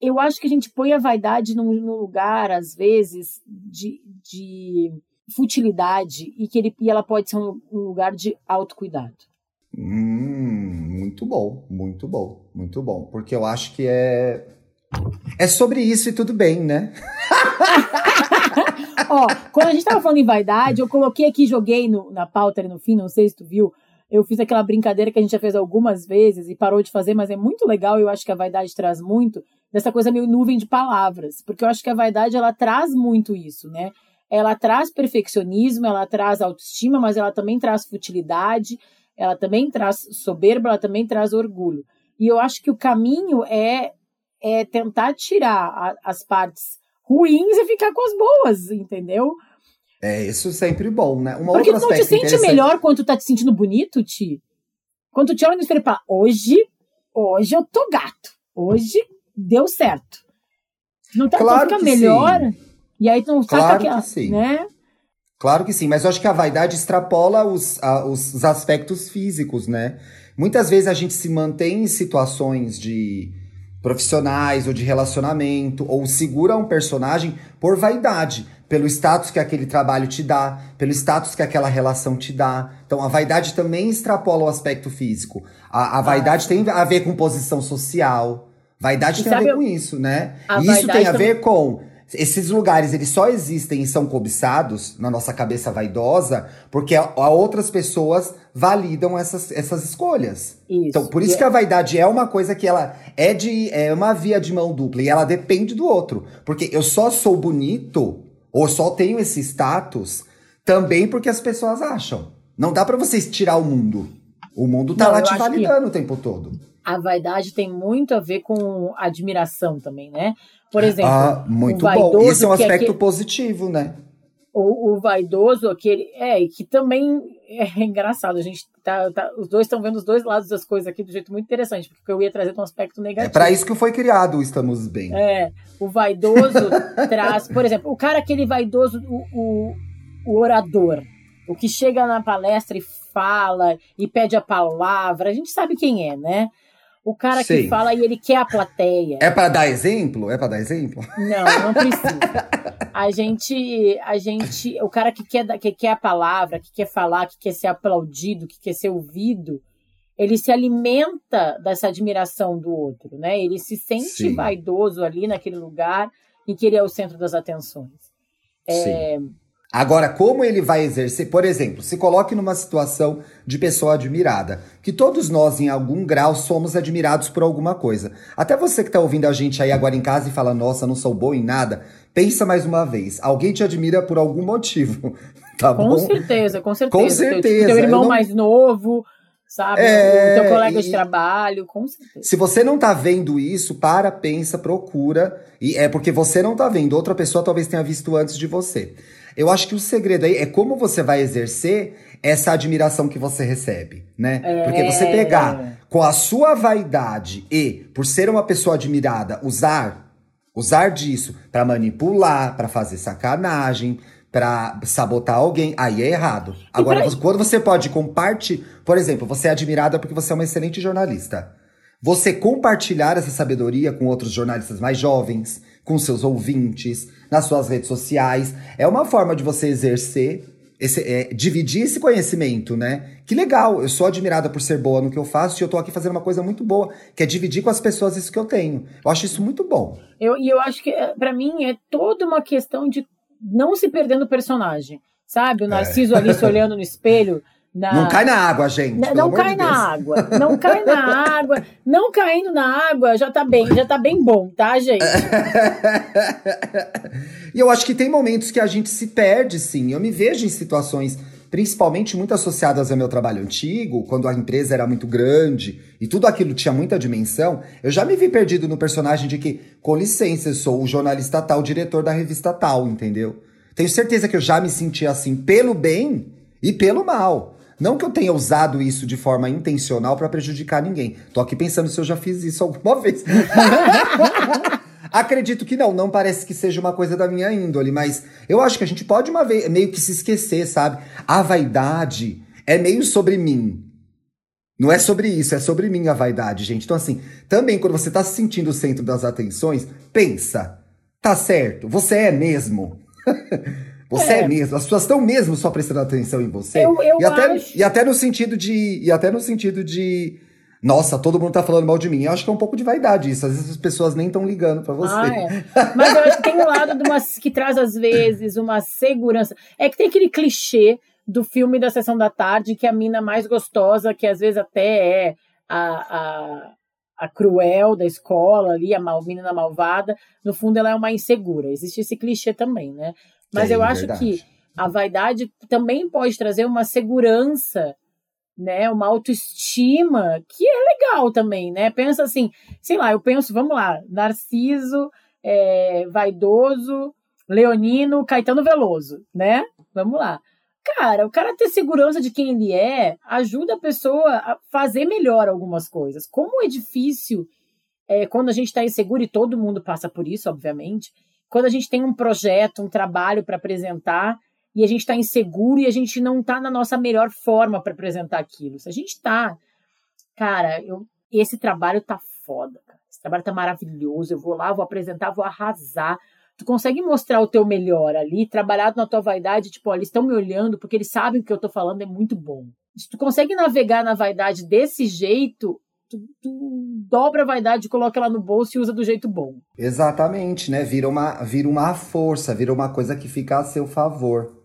Eu acho que a gente põe a vaidade num, num lugar, às vezes, de, de futilidade e que ele, e ela pode ser um, um lugar de autocuidado. Hum, muito bom, muito bom, muito bom. Porque eu acho que é. É sobre isso e tudo bem, né? Ó, quando a gente tava falando em vaidade, eu coloquei aqui, joguei no, na pauta ali no fim, não sei se tu viu. Eu fiz aquela brincadeira que a gente já fez algumas vezes e parou de fazer, mas é muito legal. Eu acho que a vaidade traz muito dessa coisa meio nuvem de palavras, porque eu acho que a vaidade ela traz muito isso, né? Ela traz perfeccionismo, ela traz autoestima, mas ela também traz futilidade, ela também traz soberba, ela também traz orgulho. E eu acho que o caminho é, é tentar tirar a, as partes ruins e ficar com as boas, entendeu? É, isso sempre bom, né? Uma Porque tu não te sente melhor quando tu tá te sentindo bonito, Ti? Quando tu te olha no espelho e fala, hoje, hoje eu tô gato. Hoje deu certo. Não tá, claro tu fica melhor. Sim. E aí tu não claro saca aquela, que sim. né? Claro que sim, mas eu acho que a vaidade extrapola os, a, os aspectos físicos, né? Muitas vezes a gente se mantém em situações de profissionais ou de relacionamento, ou segura um personagem por vaidade, pelo status que aquele trabalho te dá, pelo status que aquela relação te dá. Então a vaidade também extrapola o aspecto físico. A, a vaidade ah. tem a ver com posição social. Vaidade e tem a ver com isso, né? Isso tem a também... ver com esses lugares, eles só existem e são cobiçados na nossa cabeça vaidosa porque a, a outras pessoas validam essas, essas escolhas. Isso. Então, por isso que a vaidade é uma coisa que ela é de é uma via de mão dupla e ela depende do outro. Porque eu só sou bonito ou só tenho esse status também porque as pessoas acham. Não dá para vocês tirar o mundo. O mundo tá Não, lá te validando o tempo todo. A vaidade tem muito a ver com admiração também, né? Por exemplo, ah, muito bom. Isso é um é aspecto é aquele, positivo, né? O, o, vaidoso, aquele. É, que também é engraçado. A gente tá. tá os dois estão vendo os dois lados das coisas aqui do jeito muito interessante, porque eu ia trazer um aspecto negativo. É para isso que foi criado Estamos Bem. É. O vaidoso traz. Por exemplo, o cara, aquele vaidoso, o, o, o orador, o que chega na palestra e fala e pede a palavra, a gente sabe quem é, né? O cara Sei. que fala e ele quer a plateia. É pra dar exemplo? É pra dar exemplo? Não, não precisa. A gente, a gente, o cara que quer, que quer a palavra, que quer falar, que quer ser aplaudido, que quer ser ouvido, ele se alimenta dessa admiração do outro, né? Ele se sente Sim. vaidoso ali naquele lugar em que ele é o centro das atenções. É, Sim. Agora, como ele vai exercer? Por exemplo, se coloque numa situação de pessoa admirada, que todos nós, em algum grau, somos admirados por alguma coisa. Até você que tá ouvindo a gente aí agora em casa e fala, nossa, não sou bom em nada, pensa mais uma vez. Alguém te admira por algum motivo, tá com bom? certeza, com certeza. Com Teu- certeza, Teu, eu irmão não- mais novo, sabe? É, o teu colega de e- trabalho, com certeza. Se você não tá vendo isso, para, pensa, procura. E é porque você não tá vendo, outra pessoa talvez tenha visto antes de você. Eu acho que o segredo aí é como você vai exercer essa admiração que você recebe, né? Porque você pegar com a sua vaidade e, por ser uma pessoa admirada, usar usar disso pra manipular, pra fazer sacanagem, pra sabotar alguém, aí é errado. Agora, quando você pode compartilhar, por exemplo, você é admirada porque você é uma excelente jornalista. Você compartilhar essa sabedoria com outros jornalistas mais jovens, com seus ouvintes, nas suas redes sociais, é uma forma de você exercer, esse, é, dividir esse conhecimento, né? Que legal, eu sou admirada por ser boa no que eu faço e eu tô aqui fazendo uma coisa muito boa, que é dividir com as pessoas isso que eu tenho. Eu acho isso muito bom. Eu, e eu acho que, eh, pra mim, é toda uma questão de não se perder no personagem. Sabe? O Narciso ali se olhando no espelho. Na... Não cai na água, gente. Não amor cai de na água. Não cai na água. Não caindo na água já tá bem, já tá bem bom, tá, gente? e eu acho que tem momentos que a gente se perde, sim. Eu me vejo em situações, principalmente muito associadas ao meu trabalho antigo, quando a empresa era muito grande e tudo aquilo tinha muita dimensão. Eu já me vi perdido no personagem de que, com licença, eu sou o jornalista tal, diretor da revista tal, entendeu? Tenho certeza que eu já me senti assim pelo bem e pelo mal. Não que eu tenha usado isso de forma intencional pra prejudicar ninguém. Tô aqui pensando se eu já fiz isso alguma vez. Acredito que não, não parece que seja uma coisa da minha índole, mas eu acho que a gente pode uma vez meio que se esquecer, sabe? A vaidade é meio sobre mim. Não é sobre isso, é sobre mim a vaidade, gente. Então, assim, também quando você tá se sentindo o centro das atenções, pensa, tá certo, você é mesmo. você é. É. mesmo, as pessoas estão mesmo só prestando atenção em você. Eu- eu e, até, acho- e até no sentido de. E até no sentido de. Nossa, todo mundo tá falando mal de mim. Eu acho que é um pouco de vaidade isso. Às vezes as pessoas nem estão ligando pra você. Ah, é. Mas eu acho que tem um lado de uma, que traz, às vezes, uma segurança. É que tem aquele clichê do filme da Sessão da Tarde, que a mina mais gostosa, que às vezes até é a, a, a cruel da escola ali, a mal, menina malvada, no fundo ela é uma insegura. Existe esse clichê também, né? Mas Tem, eu acho verdade. que a vaidade também pode trazer uma segurança, né? Uma autoestima, que é legal também, né? Pensa assim, sei lá, eu penso, vamos lá, Narciso, é, vaidoso, Leonino, Caetano Veloso, né? Vamos lá. Cara, o cara ter segurança de quem ele é ajuda a pessoa a fazer melhor algumas coisas. Como é difícil é, quando a gente está inseguro, e todo mundo passa por isso, obviamente, quando a gente tem um projeto, um trabalho para apresentar, e a gente está inseguro e a gente não está na nossa melhor forma para apresentar aquilo. Se a gente está, cara, eu, esse trabalho tá foda, cara. Esse trabalho tá maravilhoso. Eu vou lá, vou apresentar, vou arrasar. Tu consegue mostrar o teu melhor ali, trabalhado na tua vaidade, tipo, ó, eles estão me olhando porque eles sabem que o que eu tô falando é muito bom. Se tu consegue navegar na vaidade desse jeito, tu, tu dobra a vaidade, coloca ela no bolso e usa do jeito bom. Exatamente, né? Vira uma, vira uma força, vira uma coisa que fica a seu favor.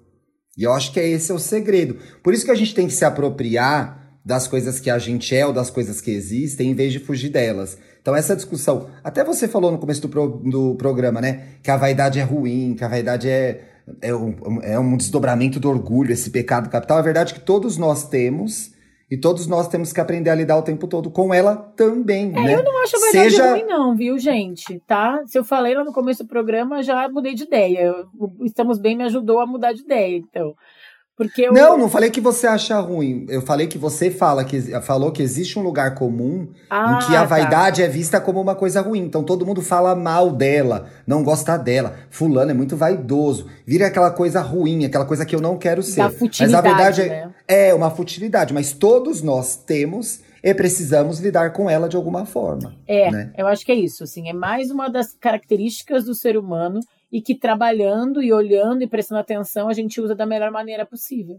E eu acho que é esse é o segredo. Por isso que a gente tem que se apropriar das coisas que a gente é ou das coisas que existem, em vez de fugir delas. Então, essa discussão. Até você falou no começo do, pro- do programa, né? Que a vaidade é ruim, que a vaidade é, é, um, é um desdobramento do orgulho, esse pecado capital. A verdade é que todos nós temos. E todos nós temos que aprender a lidar o tempo todo com ela também, É, né? eu não acho a vaidade Seja- ruim, não, viu, gente? Tá? Se eu falei lá no começo do programa, já mudei de ideia. Eu- Estamos Bem me ajudou a mudar de ideia, então. Porque eu. Não, não falei que você acha ruim. Eu falei que você fala que falou que existe um lugar comum Ah, em que a tá. vaidade é vista como uma coisa ruim. Então todo mundo fala mal dela, não gosta dela. Fulano é muito vaidoso. Vira aquela coisa ruim, aquela coisa que eu não quero ser. Da Mas a futilidade, verdade é, né? é uma futilidade, mas todos nós temos e precisamos lidar com ela de alguma forma. É, né? eu acho que é isso. Assim, é mais uma das características do ser humano e que trabalhando e olhando e prestando atenção a gente usa da melhor maneira possível.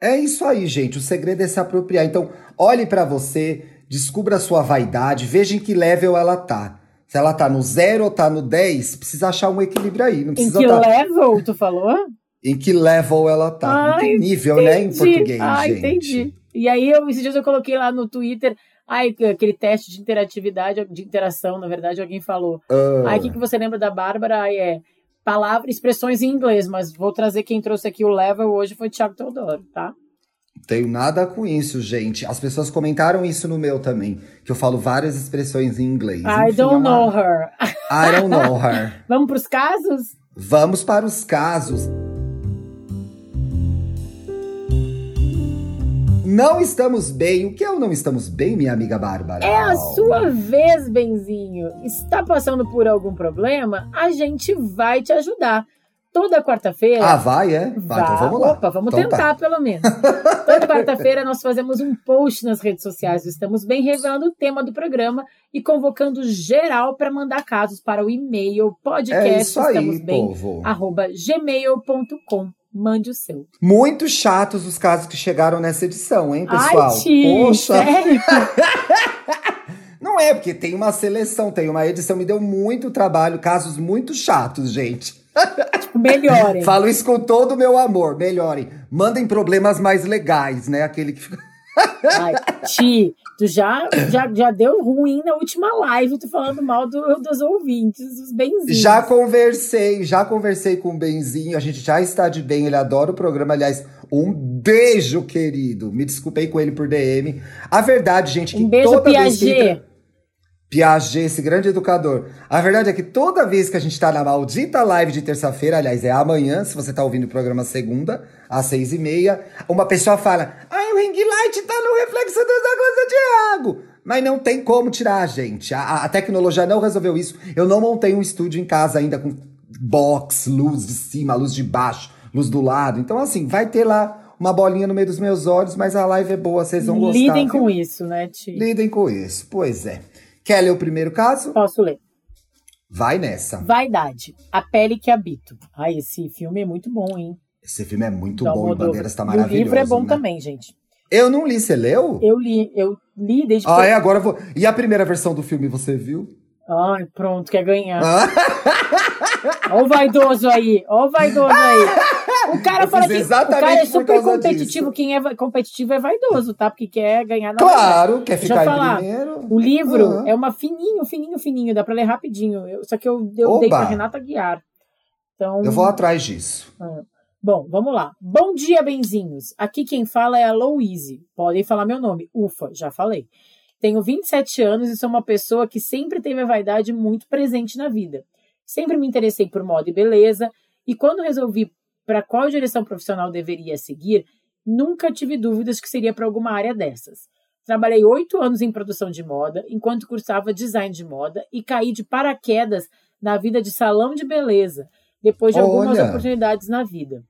É isso aí, gente. O segredo é se apropriar. Então, olhe para você, descubra a sua vaidade, veja em que level ela tá. Se ela tá no zero ou tá no 10, precisa achar um equilíbrio aí. Não Em precisa que tá... level, tu falou? Em que level ela tá. Ah, em que nível, né, em Entendi. português, Ah, gente. entendi. E aí, eu, esses dias eu coloquei lá no Twitter, ai, aquele teste de interatividade, de interação, na verdade, alguém falou. Ah, Aí, o que, que você lembra da Bárbara? Ai, é palavras, expressões em inglês, mas vou trazer quem trouxe aqui o level hoje foi o Thiago Teodoro, tá? Tenho nada com isso, gente. As pessoas comentaram isso no meu também. Que eu falo várias expressões em inglês. I Enfim, don't é uma- know her. I don't know her. Vamos pros casos? Vamos para os casos. Não estamos bem. O que é o não estamos bem, minha amiga Bárbara? É a sua vez, Benzinho. Está passando por algum problema? A gente vai te ajudar. Toda quarta-feira. Ah, vai, é? Vai, então vamos lá. Opa, vamos Então tá. tentar, pelo menos. Toda quarta-feira nós fazemos um post nas redes sociais Estamos Bem, revelando o tema do programa e convocando geral para mandar casos para o e-mail É isso aí, povo. gmail.com. Mande o seu. Muito chatos os casos que chegaram nessa edição, hein, pessoal? Ai, Ti, Poxa, sério? não é, porque tem uma seleção, tem uma edição, me deu muito trabalho, casos muito chatos, gente. Tipo, melhorem. Falo isso com todo o meu amor, melhorem. Mandem problemas mais legais, né? Aquele que fica. Ai, Ti, tu já, já, já deu ruim na última live, tu falando mal do- dos ouvintes, dos benzinhos. Já conversei, já conversei com o Benzinho, a gente já está de bem, ele adora o programa. Aliás, um beijo, querido. Me desculpei com ele por DM. A verdade, gente, que Um beijo, toda vez que Piaget. entra... Piaget, esse grande educador. A verdade é que toda vez que a gente tá na maldita live de terça-feira, aliás, é amanhã, se você tá ouvindo o programa segunda, às seis e meia, uma pessoa fala, ai, o ring light tá no reflexo da coisa do Thiago. Mas não tem como tirar, gente. A, a tecnologia não resolveu isso. Eu não montei um estúdio em casa ainda com box, luz de cima, luz de baixo, luz do lado. Então, assim, vai ter lá uma bolinha no meio dos meus olhos, mas a live é boa, vocês vão gostar. Lidem viu? com isso, né, Ti? Lidem com isso. Pois é. Quer ler o primeiro caso? Posso ler. Vai nessa. Vaidade, a pele que habito. Ai, esse filme é muito bom, hein? Esse filme é muito bom e Almodóvar. Bandeiras tá E maravilhoso. O livro é bom né? também, gente. Eu não li, você leu? Eu li, eu li desde que. Ah, é, agora eu vou. E a primeira versão do filme você viu? Ai, pronto, quer ganhar. Ah, Ó o vaidoso aí, ó o vaidoso aí. O cara Eu fala que o cara é super competitivo. disso. Quem é competitivo é vaidoso, tá? Porque quer ganhar na claro, quer Deixa eu ficar falar. em primeiro. O livro Ah. é uma fininho, fininho, fininho. Dá pra ler rapidinho. Eu- só que eu, eu dei pra Renata Guiar. Então, Eu vou atrás disso. Bom, vamos lá. Bom dia, benzinhos. Aqui quem fala é a Louise. Podem falar meu nome. Ufa, já falei. Tenho 27 anos e sou uma pessoa que sempre teve a vaidade muito presente na vida. Sempre me interessei por moda e beleza, e quando resolvi para qual direção profissional deveria seguir, nunca tive dúvidas que seria para alguma área dessas. Trabalhei oito anos em produção de moda, enquanto cursava design de moda, e caí de paraquedas na vida de salão de beleza, depois de algumas Olha. oportunidades na vida.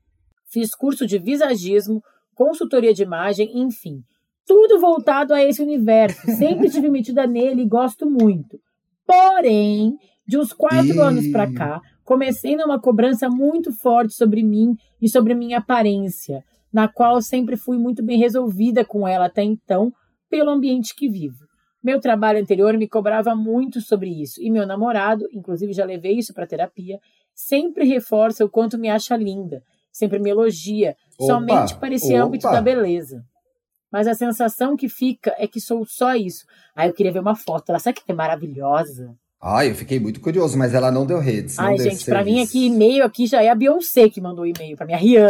Fiz curso de visagismo, consultoria de imagem, enfim. Tudo voltado a esse universo. Sempre estive metida nele e gosto muito. Porém, de uns quatro Ih. anos pra cá, comecei numa cobrança muito forte sobre mim e sobre minha aparência, na qual sempre fui muito bem resolvida com ela até então, pelo ambiente que vivo. Meu trabalho anterior me cobrava muito sobre isso, e meu namorado, inclusive já levei isso para terapia, sempre reforça o quanto me acha linda, sempre me elogia, Opa, somente para esse opa. âmbito da beleza. Mas a sensação que fica é que sou só isso. Aí eu queria ver uma foto. Ela sabe que é maravilhosa? Ai, eu fiquei muito curioso, mas ela não deu redes. Ai, gente, pra mim aqui, e-mail aqui já é a Beyoncé que mandou e-mail pra minha Rihanna.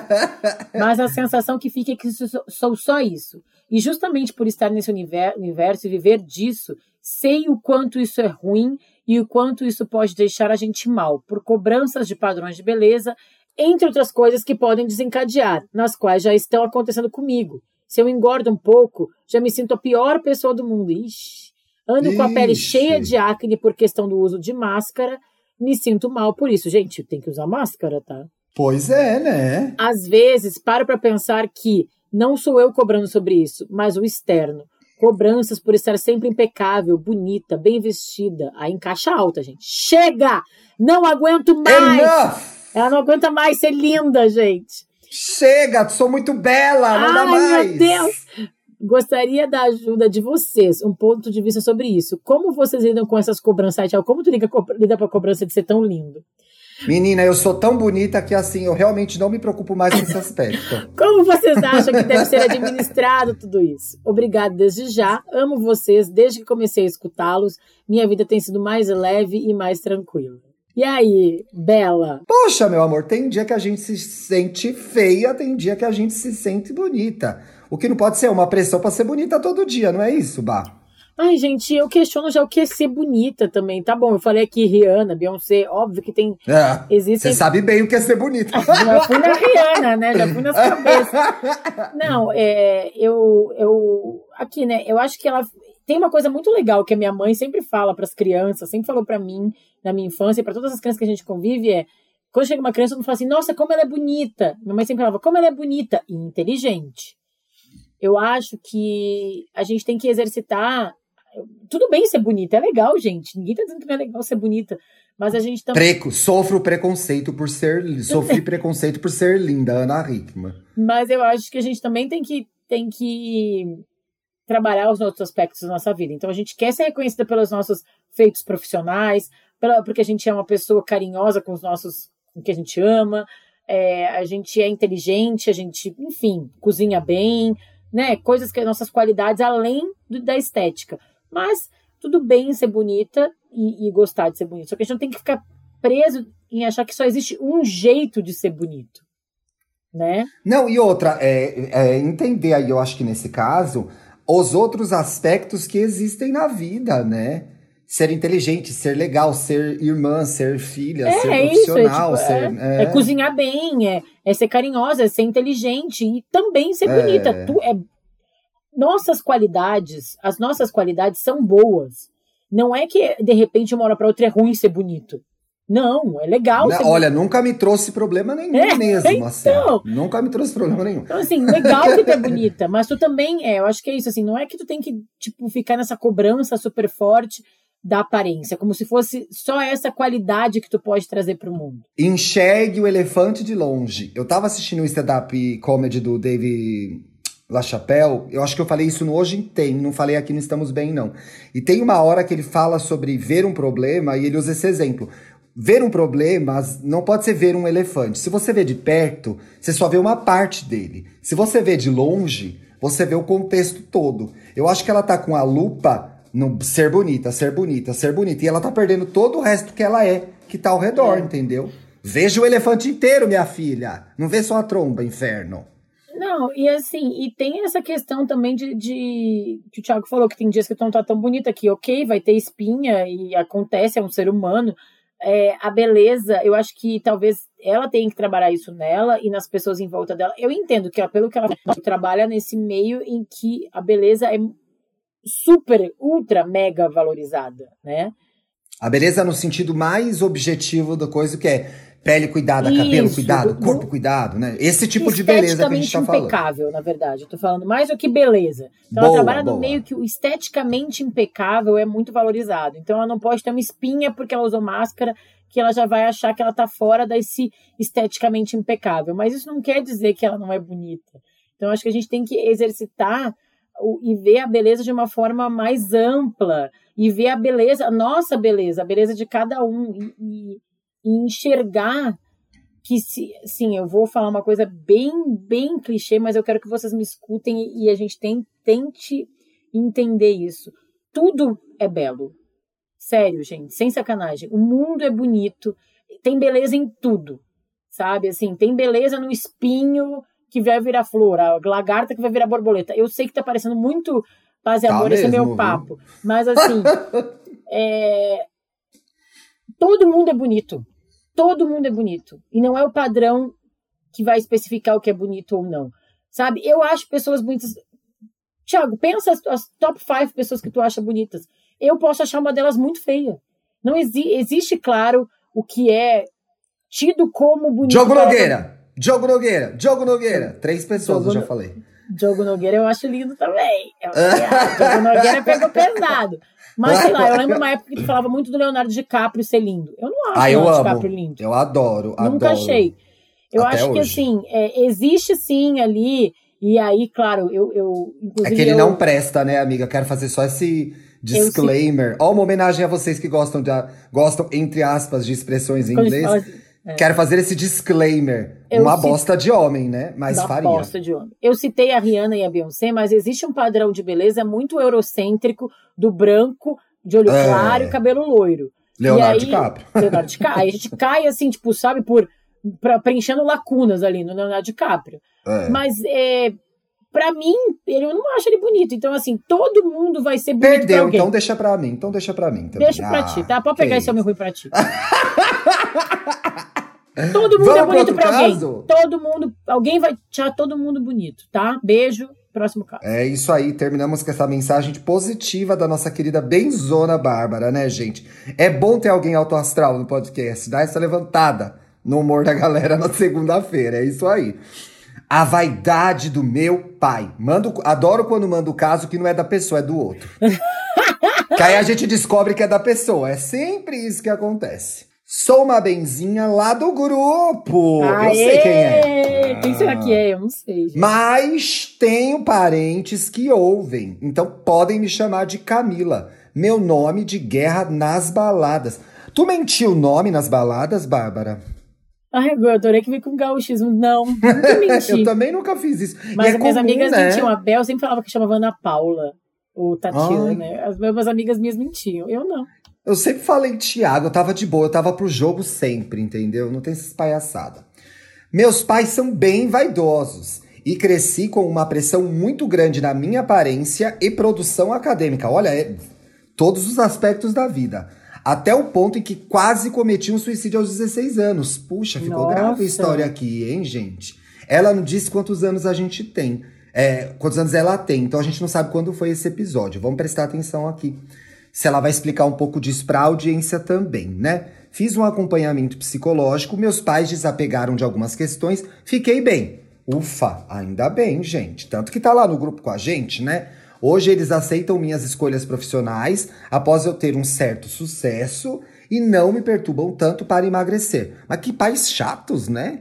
Mas a sensação que fica é que sou, só isso. E justamente por estar nesse univer- universo e viver disso, sei o quanto isso é ruim e o quanto isso pode deixar a gente mal, por cobranças de padrões de beleza, entre outras coisas que podem desencadear, nas quais já estão acontecendo comigo. Se eu engordo um pouco, já me sinto a pior pessoa do mundo. Ixi. Ando com a pele Ixi. cheia de acne por questão do uso de máscara. Me sinto mal por isso. Gente, tem que usar máscara, tá? Pois é, né? Às vezes, paro para pensar que, Não sou eu cobrando sobre isso, mas o externo. Cobranças por estar sempre impecável, bonita, bem vestida. Aí em caixa alta, gente. Chega! Não aguento mais! Enough! Ela não aguenta mais ser linda, gente. Chega, sou muito bela, não Ai, dá mais. meu Deus! Gostaria da ajuda de vocês, um ponto de vista sobre isso. Como vocês lidam com essas cobranças? Como tu lida, lida com a cobrança de ser tão lindo? Menina, eu sou tão bonita que assim, eu realmente não me preocupo mais com esse aspecto. Como vocês acham que deve ser administrado tudo isso? Obrigado desde já. Amo vocês desde que comecei a escutá-los. Minha vida tem sido mais leve e mais tranquila. E aí, Bela? Poxa, meu amor, tem dia que a gente se sente feia, tem dia que a gente se sente bonita. O que não pode ser uma pressão pra ser bonita todo dia, não é isso, Bah? Ai, gente, eu questiono já o que é ser bonita também. Tá bom, eu falei aqui Rihanna, Beyoncé, óbvio que tem. É, Existem. Você sabe bem o que é ser bonita. Já fui na Rihanna, né? Já fui nas cabeças. Não, é, eu, eu. Aqui, né? Eu acho que ela. Tem uma coisa muito legal que a minha mãe sempre fala para as crianças, sempre falou para mim, na minha infância, e para todas as crianças que a gente convive, é. Quando chega uma criança, todo mundo fala assim: nossa, como ela é bonita. Minha mãe sempre falava: como ela é bonita e inteligente. Eu acho que a gente tem que exercitar. Tudo bem ser bonita, é legal, gente. Ninguém tá dizendo que não é legal ser bonita. Mas a gente também. Preco, sofro preconceito por ser. Sofri preconceito por ser linda, Ana Hickman. Mas eu acho que a gente também tem que, tem que trabalhar os outros aspectos da nossa vida. Então a gente quer ser reconhecida pelos nossos feitos profissionais, pela, porque a gente é uma pessoa carinhosa com os nossos, com que a gente ama, é, a gente é inteligente, a gente, enfim, cozinha bem, né? Coisas que nossas qualidades além do, da estética. Mas tudo bem ser bonita e, e gostar de ser bonita. Só que a gente não tem que ficar preso em achar que só existe um jeito de ser bonito, né? Não, e outra, é, é entender aí, eu acho que nesse caso, os outros aspectos que existem na vida, né? Ser inteligente, ser legal, ser irmã, ser filha, ser É isso, é, profissional, tipo, ser. é, é cozinhar bem, é, é ser carinhosa, é ser inteligente e também ser É. bonita. Tu, é, nossas qualidades, as nossas qualidades são boas. Não é que de repente uma hora para outra é ruim ser bonito. Não, é legal Não, ser olha, nunca me trouxe problema nenhum É, mesmo, assim. então. Nunca me trouxe problema nenhum. Então, assim, legal que tu é bonita, mas tu também é, eu acho que é isso, assim, não é que tu tem que, tipo, ficar nessa cobrança super forte da aparência, como se fosse só essa qualidade que tu pode trazer pro mundo. Enxergue o elefante de longe. Eu tava assistindo o stand-up comedy do Dave LaChapelle. Eu acho que eu falei isso no Hoje Tem, não falei aqui no Estamos Bem, não. E tem uma hora que ele fala sobre ver um problema e ele usa esse exemplo. Ver um problema não pode ser ver um elefante. Se você vê de perto, você só vê uma parte dele. Se você vê de longe, você vê o contexto todo. Eu acho que ela tá com a lupa no ser bonita, ser bonita, ser bonita. E ela tá perdendo todo o resto que ela é, que tá ao redor, É. entendeu? Veja o elefante inteiro, minha filha. Não vê só a tromba, inferno. Não, e assim, e tem essa questão também de, de que o Thiago falou que tem dias que tu não tá tão bonita que, ok, vai ter espinha e acontece, é um ser humano. É, a beleza, eu acho que talvez ela tenha que trabalhar isso nela e nas pessoas em volta dela. Eu entendo que, ó, pelo que ela trabalha nesse meio em que a beleza é super, ultra, mega valorizada, né? A beleza no sentido mais objetivo da coisa, que é pele cuidada, cabelo Isso, cuidado, do- corpo cuidado, né? Esse tipo de beleza que a gente tá falando. impecável, na verdade. Eu tô falando mais do que beleza. Então ela Boa, trabalha no boa. meio que o esteticamente impecável é muito valorizado. Então ela não pode ter uma espinha porque ela usou máscara que ela já vai achar que ela tá fora desse esteticamente impecável. Mas isso não quer dizer que ela não é bonita. Então acho que a gente tem que exercitar o- e ver a beleza de uma forma mais ampla e ver a beleza, a nossa beleza, a beleza de cada um e, e- e enxergar que se, sim, eu vou falar uma coisa bem, bem clichê, mas eu quero que vocês me escutem e a gente tem, tente entender isso. Tudo é belo. Sério, gente, sem sacanagem. O mundo é bonito, tem beleza em tudo, sabe? Assim, tem beleza no espinho que vai virar flor, a lagarta que vai virar borboleta. Eu sei que tá parecendo muito paz e Tá amor, esse é meu viu? papo. Mas assim, é, todo mundo é bonito. Todo mundo é bonito. E não é o padrão que vai especificar o que é bonito ou não. Sabe? Eu acho pessoas bonitas. Tiago, pensa as, as top 5 pessoas que tu acha bonitas. Eu posso achar uma delas muito feia. Não exi existe, claro, o que é tido como bonito. Diogo Nogueira! Diogo Nogueira! Diogo Nogueira! Três pessoas Diogo eu já No- falei. Diogo Nogueira eu acho lindo também. Eu, Diogo Nogueira pegou pesado. Mas sei lá, eu lembro uma época que tu falava muito do Leonardo DiCaprio ser lindo. Eu não acho Ah, o eu Leonardo amo. DiCaprio lindo. Eu adoro, Nunca adoro. achei. Eu Até acho que hoje. assim, é, existe sim ali. E aí, claro, eu. eu É que ele eu, não presta, né, amiga? Quero fazer só esse disclaimer. Ó, uma homenagem a vocês que gostam, de, gostam entre aspas, de expressões em quando inglês. fala assim, é, Quero fazer esse disclaimer. Eu uma bosta de homem, né? Mas da faria. bosta de homem. Eu citei a Rihanna e a Beyoncé, mas existe um padrão de beleza muito eurocêntrico do branco, de olho É. claro e cabelo loiro. Leonardo aí- DiCaprio. Leonardo DiCaprio. Aí a gente cai assim, tipo, sabe, por pra, preenchendo lacunas ali no Leonardo DiCaprio. É. Mas é, para mim, ele, eu não acho ele bonito. Então, assim, todo mundo vai ser bonito pra Perdeu, alguém. então deixa pra mim. Então deixa pra mim também. Deixa pra Ah, ti, tá? Pode pegar esse homem ruim pra ti. todo mundo Vamos é bonito pra alguém. caso? Todo mundo. Alguém vai achar todo mundo bonito, tá? Beijo. Próximo caso. É isso aí, terminamos com essa mensagem positiva da nossa querida Benzona Bárbara, né, gente? É bom ter alguém autoastral no podcast, dá essa levantada no humor da galera na segunda-feira, é isso aí. A vaidade do meu pai. Mando, adoro quando manda o caso que não é da pessoa, é do outro. que aí a gente descobre que é da pessoa. É sempre isso que acontece. Sou uma benzinha lá do grupo. Eu sei quem é. Quem será que é? Eu não sei. gente. Mas tenho parentes que ouvem, então podem me chamar de Camila. Meu nome de guerra nas baladas. Tu mentiu o nome nas baladas, Bárbara? Ai, eu adorei que veio com gauchismo. Não, nunca menti. Eu também nunca fiz isso. Mas é as minhas comum, amigas né? mentiam. A Bel sempre falava que chamava Ana Paula. Ou Tatiana. As minhas amigas minhas mentiam. Eu não. Eu sempre falei Thiago, eu tava de boa, eu tava pro jogo sempre, entendeu? Não tem essas palhaçadas. Meus pais são bem vaidosos e cresci com uma pressão muito grande na minha aparência e produção acadêmica. Olha, é todos os aspectos da vida. Até o ponto em que quase cometi um suicídio aos 16 anos. Puxa, ficou Nossa. grave a história aqui, hein, gente? Ela não disse quantos anos a gente tem. É, quantos anos ela tem, então a gente não sabe quando foi esse episódio. Vamos prestar atenção aqui se ela vai explicar um pouco disso para a audiência também, né? Fiz um acompanhamento psicológico, meus pais desapegaram de algumas questões, fiquei bem. Ufa, ainda bem, gente. Tanto que tá lá no grupo com a gente, né? Hoje eles aceitam minhas escolhas profissionais após eu ter um certo sucesso e não me perturbam tanto para emagrecer. Mas que pais chatos, né?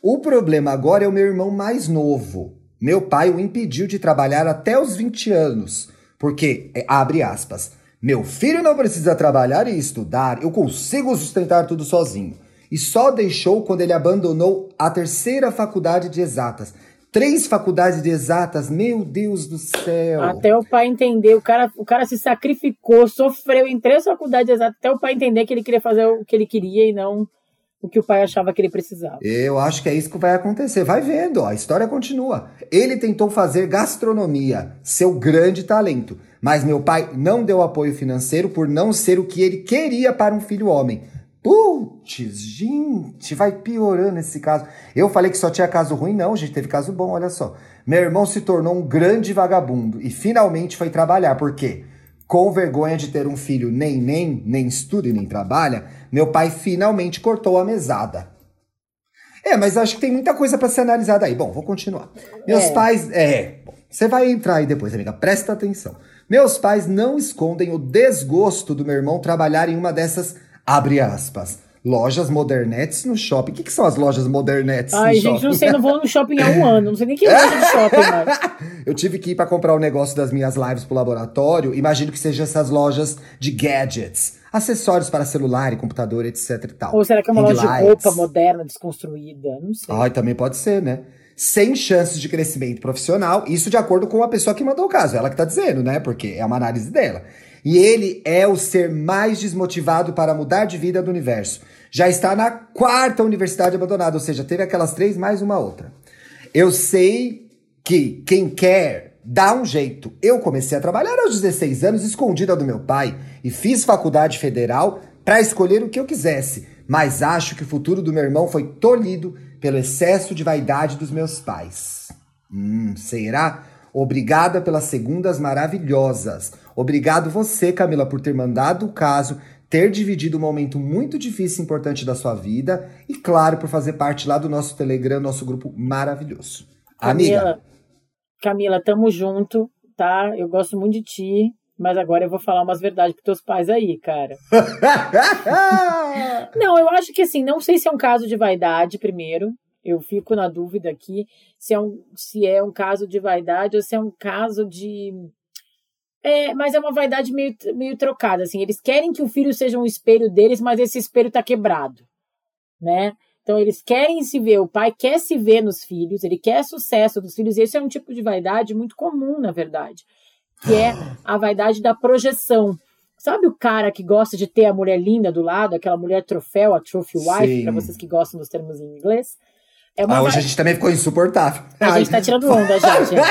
O problema agora é o meu irmão mais novo. Meu pai o impediu de trabalhar até os 20 anos, porque, é, abre aspas, meu filho não precisa trabalhar e estudar, eu consigo sustentar tudo sozinho. E só deixou quando ele abandonou a terceira faculdade de exatas. Três faculdades de exatas, meu Deus do céu. Até o pai entender. O cara, o cara se sacrificou, sofreu em três faculdades exatas. Até o pai entender que ele queria fazer o que ele queria e não o que o pai achava que ele precisava. Eu acho que é isso que vai acontecer. Vai vendo, ó, a história continua. Ele tentou fazer gastronomia, seu grande talento, mas meu pai não deu apoio financeiro por não ser o que ele queria para um filho homem. Putz, gente, vai piorando esse caso. Eu falei que só tinha caso ruim, não, gente, teve caso bom, olha só. Meu irmão se tornou um grande vagabundo e finalmente foi trabalhar, por quê? Com vergonha de ter um filho nem nem, nem estuda e nem trabalha, meu pai finalmente cortou a mesada. É, mas acho que tem muita coisa pra ser analisada aí. Bom, vou continuar. Meus É. pais. É, bom, você vai entrar aí depois, amiga. Presta atenção. Meus pais não escondem o desgosto do meu irmão trabalhar em uma dessas, abre aspas, lojas modernetes no shopping. O que, que são as lojas modernetes Ai, no gente, shopping? não sei, não vou no shopping há um ano. Não sei nem que loja de shopping mais. Eu tive que ir pra comprar o negócio das minhas lives pro laboratório. Imagino que sejam essas lojas de gadgets, acessórios para celular e computador, etc e tal. Ou será que é uma loja de lights. roupa moderna, desconstruída? Não sei. Ai, também pode ser, né? Sem chances de crescimento profissional, isso de acordo com a pessoa que mandou o caso, ela que tá dizendo, né? Porque é uma análise dela. E ele é o ser mais desmotivado para mudar de vida do universo. Já está na quarta universidade abandonada, ou seja, teve aquelas três mais uma outra. Eu sei que quem quer dá um jeito. Eu comecei a trabalhar aos 16 anos, escondida do meu pai, e fiz faculdade federal para escolher o que eu quisesse. Mas acho que o futuro do meu irmão foi tolhido pelo excesso de vaidade dos meus pais. Hum, será? Obrigada pelas segundas maravilhosas. Obrigado você, Camila, por ter mandado o caso, ter dividido um momento muito difícil e importante da sua vida e, claro, por fazer parte lá do nosso Telegram, nosso grupo maravilhoso. Amiga, Camila, Camila, tamo junto, tá? Eu gosto muito de ti. Mas agora eu vou falar umas verdades pros teus pais aí, cara. não, eu acho que assim, não sei se é um caso de vaidade, primeiro. Eu fico na dúvida aqui se é um, se é um caso de vaidade ou se é um caso de. É, mas é uma vaidade meio, meio trocada, assim. Eles querem que o filho seja um espelho deles, mas esse espelho tá quebrado, né? Então eles querem se ver, o pai quer se ver nos filhos, ele quer sucesso dos filhos, e esse é um tipo de vaidade muito comum, na verdade que é a vaidade da projeção. Sabe o cara que gosta de ter a mulher linda do lado, aquela mulher troféu, a trophy wife, para vocês que gostam dos termos em inglês? É ah, hoje a gente também ficou insuportável. A gente tá tirando onda já, gente.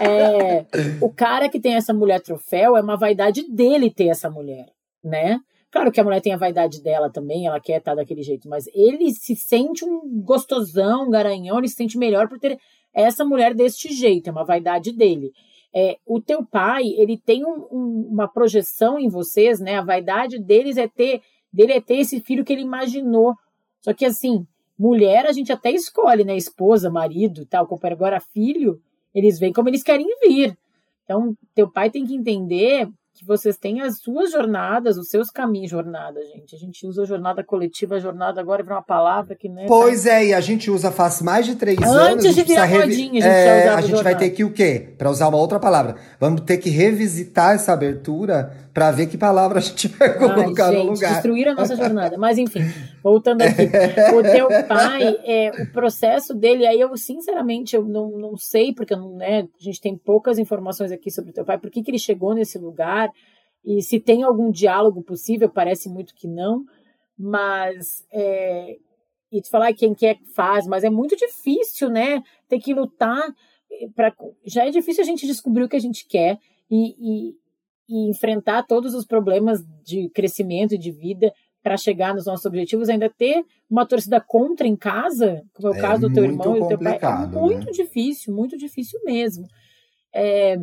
É, o cara que tem essa mulher troféu é uma vaidade dele ter essa mulher, né? Claro que a mulher tem a vaidade dela também, ela quer estar daquele jeito, mas ele se sente um gostosão, um garanhão, ele se sente melhor por ter essa mulher deste jeito, é uma vaidade dele é, o teu pai, ele tem um, um, uma projeção em vocês, né? A vaidade deles é ter, dele é ter esse filho que ele imaginou. Só que assim, mulher a gente até escolhe, né? Esposa, marido, tal. Agora filho, eles vêm como eles querem vir. Então, teu pai tem que entender que vocês têm as suas jornadas, os seus caminhos, jornada, gente. A gente usa jornada coletiva, jornada agora é uma palavra que né. Pois tá... é, e a gente usa faz mais de três Antes anos. Antes de virar revi... modinha, a gente, é, a gente vai ter que o quê? Para usar uma outra palavra, vamos ter que revisitar essa abertura para ver que palavra a gente vai colocar Ai, gente, no lugar. Destruir a nossa jornada. Mas enfim, voltando aqui, o teu pai, é, o processo dele, aí eu sinceramente eu não, não sei porque né, a gente tem poucas informações aqui sobre o teu pai, por que, que ele chegou nesse lugar e se tem algum diálogo possível, parece muito que não, mas é, e tu falar quem quer faz, mas é muito difícil, né? Ter que lutar para já é difícil a gente descobrir o que a gente quer e, e, e enfrentar todos os problemas de crescimento e de vida para chegar nos nossos objetivos, ainda ter uma torcida contra em casa, como é o é caso do teu irmão e do teu pai, é muito né? difícil, muito difícil mesmo. É,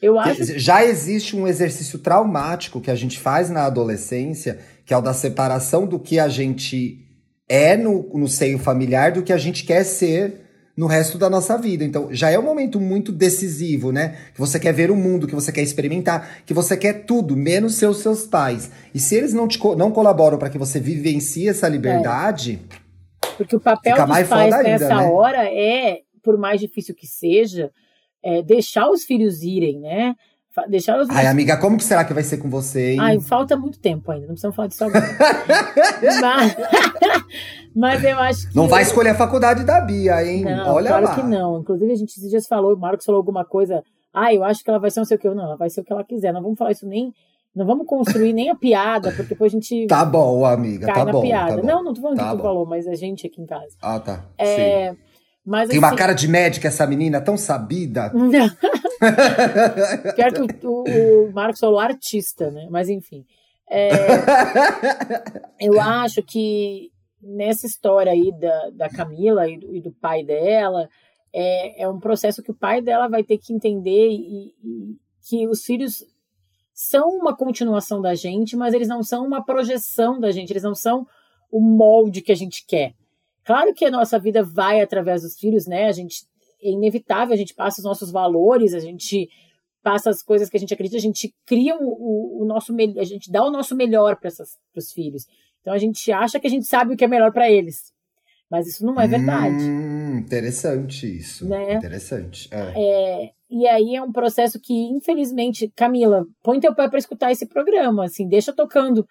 eu acho... Já existe um exercício traumático que a gente faz na adolescência, que é o da separação do que a gente é no, no seio familiar do que a gente quer ser no resto da nossa vida. Então, já é um momento muito decisivo, né? Que você quer ver o mundo, que você quer experimentar, que você quer tudo, menos seus seus pais. E se eles não te não colaboram para que você vivencie essa liberdade, é. porque o papel dos pais nessa né? hora é, por mais difícil que seja, é, deixar os filhos irem, né? Deixar Ai, amiga, como que será que vai ser com você, hein? Ai, falta muito tempo ainda, não precisamos falar disso agora. mas, mas eu acho que. Não vai escolher a faculdade da Bia, hein? Não, Olha claro lá. que não. Inclusive, a gente esses dias falou, o Marcos falou alguma coisa. Ah, eu acho que ela vai ser não sei o que. Não, ela vai ser o que ela quiser. Não vamos falar isso nem. Não vamos construir nem a piada, porque depois a gente. Tá bom, amiga, cai tá na bom. Piada. Tá bom. Não, não tô falando tá que tu falou, mas a gente aqui em casa. Ah, tá. É. Sim. Mas, Tem assim, uma cara de médica essa menina, tão sabida. Pior que o, o, Marcos falou artista, né? Mas enfim. É, eu acho que nessa história aí da, da Camila e do, e do pai dela, é, é um processo que o pai dela vai ter que entender e, e que os filhos são uma continuação da gente, mas eles não são uma projeção da gente, eles não são o molde que a gente quer. Claro que a nossa vida vai através dos filhos, né? A gente é inevitável, a gente passa os nossos valores, a gente passa as coisas que a gente acredita, a gente cria o, o nosso a gente dá o nosso melhor para os filhos. Então a gente acha que a gente sabe o que é melhor para eles. Mas isso não é verdade. Hum, interessante isso. Né? Interessante. É. É, e aí é um processo que, infelizmente, Camila, põe teu pai para escutar esse programa, assim, deixa tocando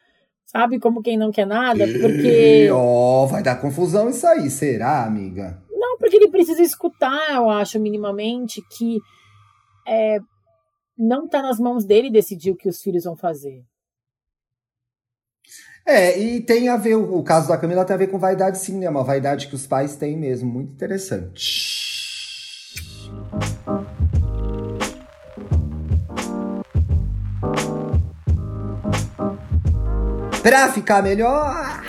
Sabe como quem não quer nada? Porque. Ó, oh, vai dar confusão isso aí, será, amiga? Não, porque ele precisa escutar, eu acho, minimamente, que é, não tá nas mãos dele decidir o que os filhos vão fazer. É, e tem a ver, o caso da Camila tem a ver com vaidade sim, né? Uma vaidade que os pais têm mesmo, muito interessante. Pra ficar melhor.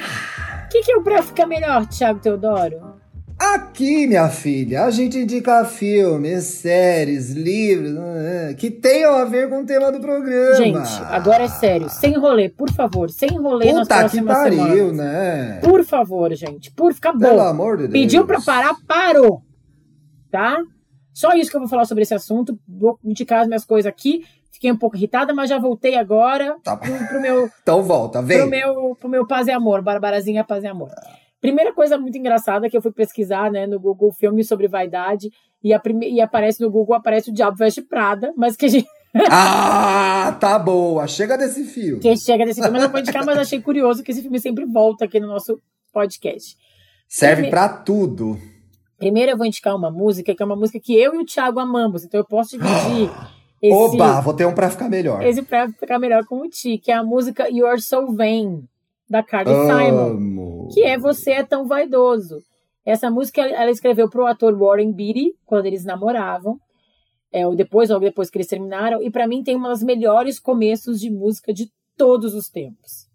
O que, que é o pra ficar melhor, Thiago Teodoro? Aqui, minha filha, a gente indica filmes, séries, livros eh, que tenham a ver com o tema do programa. Gente, agora é sério, sem rolê, por favor, sem rolê Puta nas próximas que pariu, semanas. né? Por favor, gente, por ficar bom. Pelo amor de Deus. Pediu pra parar, parou. Tá? Só isso que eu vou falar sobre esse assunto. Vou indicar as minhas coisas aqui. Fiquei um pouco irritada, mas já voltei agora Tá. pro, pro meu, Então volta, vem. pro meu, pro meu paz e amor, Barbarazinha Paz e Amor. Primeira coisa muito engraçada que eu fui pesquisar, né, no Google filme sobre vaidade e, a prime... e aparece no Google aparece o Diabo Veste Prada, mas que a gente Ah, tá boa. Chega desse fio. que chega desse filme eu não vou indicar, mas achei curioso que esse filme sempre volta aqui no nosso podcast. Serve pra tudo. Primeiro eu vou indicar uma música que é uma música que eu e o Thiago amamos, então eu posso dividir esse Oba, vou ter um pra ficar melhor. esse pra ficar melhor com o Ti, que é a música You're So Vain da Carly Simon. Que é Você é Tão Vaidoso. Essa música ela escreveu pro ator Warren Beatty, quando eles namoravam, é, ou depois, logo depois que eles terminaram, e pra mim tem uma das melhores começos de música de todos os tempos.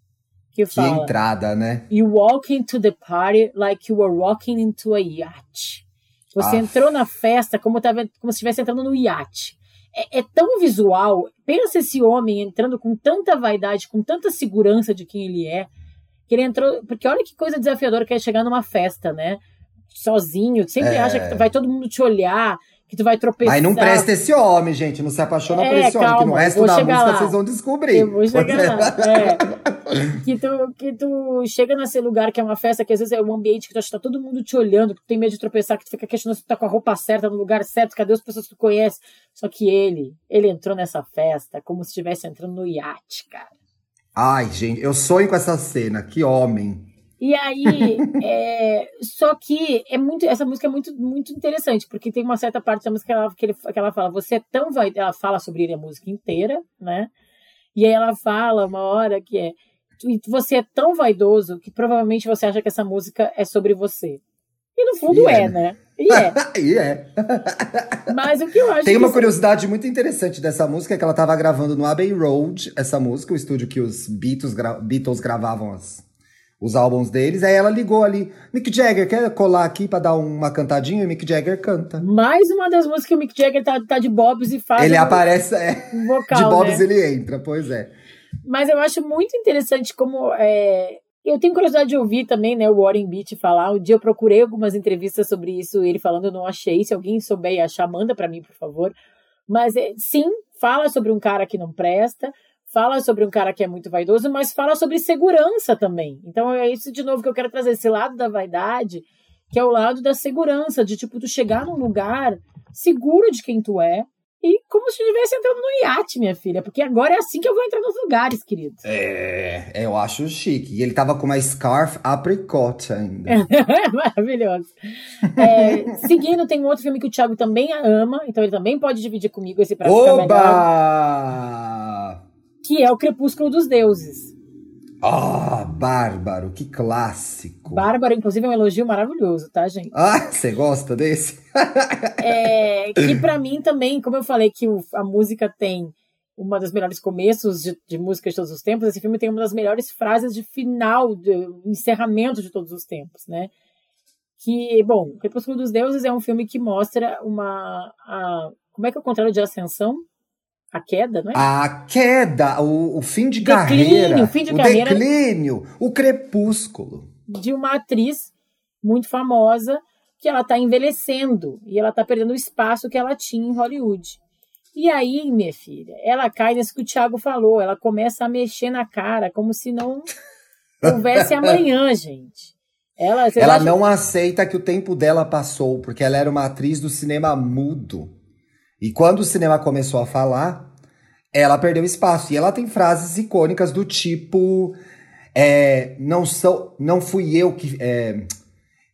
Que Que fala, entrada, né? You walk into the party like you were walking into a yacht. Você Ah. entrou na festa como, tava, como se estivesse entrando no iate. É, é tão visual. Pensa esse homem entrando com tanta vaidade, com tanta segurança de quem ele é, que ele entrou. Porque olha que coisa desafiadora que é chegar numa festa, né? Sozinho, sempre É. acha que vai todo mundo te olhar, que tu vai tropeçar. Mas não presta esse homem, gente. Não se apaixona por É, esse homem, que no calma, resto da música lá. vocês vão descobrir. Eu vou chegar lá. É. Que, tu, que tu chega nesse lugar que é uma festa, que às vezes é um ambiente que tu acha que tá todo mundo te olhando, que tu tem medo de tropeçar, que tu fica questionando se tu tá com a roupa certa, no lugar certo, cadê as pessoas que tu conhece. Só que ele, ele entrou nessa festa como se estivesse entrando no iate, cara. Ai, gente, eu sonho com essa cena. Que homem. E aí, é, só que é muito, essa música é muito, muito interessante, porque tem uma certa parte da música que ela, que, ele, que ela fala, você é tão vai, ela fala sobre ele a música inteira, né? E aí ela fala uma hora que é, "Tu- você é tão vaidoso que provavelmente você acha que essa música é sobre você. E no fundo E é, é. né? E é. e é. Mas o que eu acho Tem que uma curiosidade muito interessante dessa música, que ela tava gravando no Abbey Road, essa música, o estúdio que os Beatles, gra- Beatles gravavam as- os álbuns deles. Aí ela ligou ali, Mick Jagger, quer colar aqui pra dar uma cantadinha? E Mick Jagger canta. mais uma das músicas que o Mick Jagger tá, tá de bobs e faz ele um, aparece, é, um vocal, de Bob's né? ele entra, pois é. Mas eu acho muito interessante como. é, Eu tenho curiosidade de ouvir também, né, o Warren Beatty falar. Um dia eu procurei algumas entrevistas sobre isso, ele falando, eu não achei. Se alguém souber e achar, manda pra mim, por favor. Mas é, sim, fala sobre um cara que não presta, fala sobre um cara que é muito vaidoso, mas fala sobre segurança também. Então é isso de novo que eu quero trazer, esse lado da vaidade, que é o lado da segurança, de tipo, tu chegar num lugar seguro de quem tu é. E como se estivesse entrando no iate, minha filha. Porque agora é assim que eu vou entrar nos lugares, querido. É, eu acho chique. E ele tava com uma scarf apricot ainda. Maravilhoso. É, seguindo, tem um outro filme que o Thiago também ama, então ele também pode dividir comigo esse pra ficar melhor, Oba! Que é o Crepúsculo dos Deuses. Ah, bárbaro, que clássico. Bárbara, inclusive, é um elogio maravilhoso, tá, gente? Ah, você gosta desse? É, que pra mim também, como eu falei que o- a música tem uma das melhores começos de, de música de todos os tempos, esse filme tem uma das melhores frases de final, de encerramento de todos os tempos, né? Que, bom, Crepúsculo dos Deuses é um filme que mostra uma. a- como é que é o contrário de ascensão? A queda, não é? A queda, o, o fim de Declínio, carreira. o fim de carreira. declínio, o crepúsculo. de uma atriz muito famosa que ela tá envelhecendo e ela tá perdendo o espaço que ela tinha em Hollywood. E aí, minha filha, ela cai nisso que o Thiago falou, ela começa a mexer na cara como se não houvesse amanhã, gente. Ela, ela não aceita que o tempo dela passou, porque ela era uma atriz do cinema mudo. E quando o cinema começou a falar, ela perdeu espaço. E ela tem frases icônicas do tipo: é, não, sou, não fui eu que. é,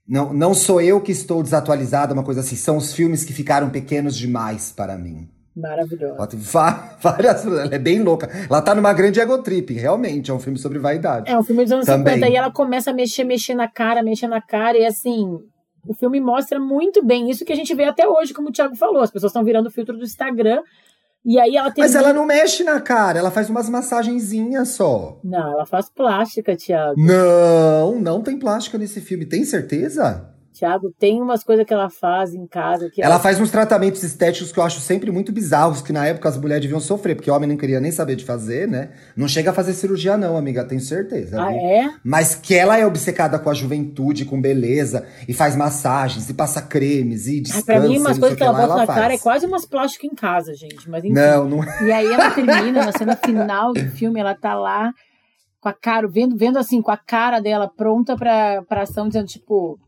não, não sou eu que estou desatualizada, uma coisa assim. São os filmes que ficaram pequenos demais para mim. Maravilhosa. Ela tem várias. Ela é bem louca. Ela tá numa grande ego trip, realmente. É um filme sobre vaidade. É um filme dos anos Também. 50 e ela começa a mexer, mexer na cara, mexer na cara, e assim, o filme mostra muito bem isso que a gente vê até hoje, como o Thiago falou. As pessoas estão virando o filtro do Instagram, e aí ela tem. Mas ela não mexe na cara, ela faz umas massagenzinhas só. Não, ela faz plástica, Thiago. Não, não tem plástica nesse filme. Tem certeza? Tiago, tem umas coisas que ela faz em casa que ela, ela faz uns tratamentos estéticos que eu acho sempre muito bizarros, que na época as mulheres deviam sofrer, porque o homem não queria nem saber de fazer, né? Não chega a fazer cirurgia, não, amiga, tenho certeza. Ah, viu? é? Mas que ela é obcecada com a juventude, com beleza, e faz massagens, e passa cremes, e descansa. Ah, pra mim, umas coisas que ela bota ela na faz. cara é quase umas plásticas em casa, gente. Mas enfim. Não, não é. E aí ela termina, na cena final do filme, ela tá lá com a cara, vendo, vendo assim, com a cara dela pronta pra, pra ação, dizendo, tipo,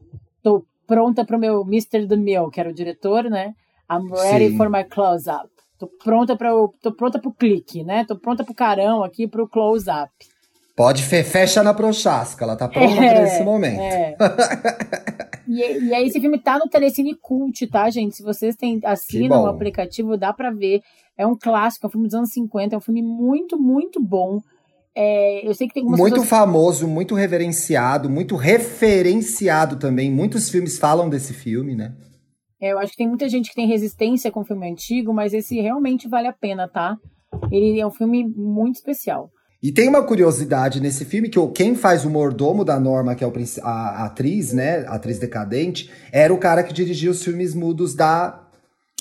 tô pronta para o meu Mr. DeMille, que era o diretor, né? I'm ready Sim. for my close-up. Tô pronta para tô pronta pro clique, né? Tô pronta pro carão aqui pro close-up. Pode fe fecha na prochasca, ela tá pronta é, nesse momento. É. e, e aí esse filme tá no Telecine Cult, tá, gente? Se vocês têm, assinam o aplicativo, dá para ver. É um clássico, é um filme dos anos 50, é um filme muito, muito bom. É, eu sei que tem Muito pessoas... famoso, muito reverenciado, muito referenciado também. Muitos filmes falam desse filme, né? É, eu acho que tem muita gente que tem resistência com o filme antigo, mas esse realmente vale a pena, tá? Ele é um filme muito especial. E tem uma curiosidade nesse filme que quem faz o mordomo da Norma, que é a, a atriz, né, a atriz decadente, era o cara que dirigia os filmes mudos da,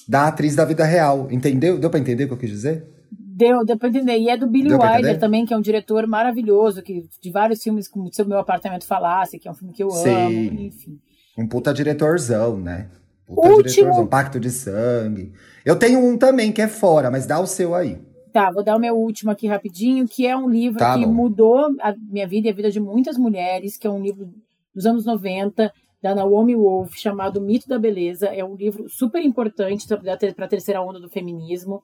da atriz da vida real. Entendeu? Deu para entender o que eu quis dizer? Deu, deu pra entender. E é do Billy Wilder também, que é um diretor maravilhoso, que de vários filmes, como Se o Meu Apartamento Falasse, que é um filme que eu Sim. amo, enfim. Um puta diretorzão, né? Puta Último... diretorzão, Pacto de Sangue. Eu tenho um também que é fora, mas dá o seu aí. Tá, vou dar o meu último aqui rapidinho, que é um livro tá que bom. mudou a minha vida e a vida de muitas mulheres, que é um livro dos anos 90, da Naomi Wolf, chamado Mito da Beleza. É um livro super importante para a terceira onda do feminismo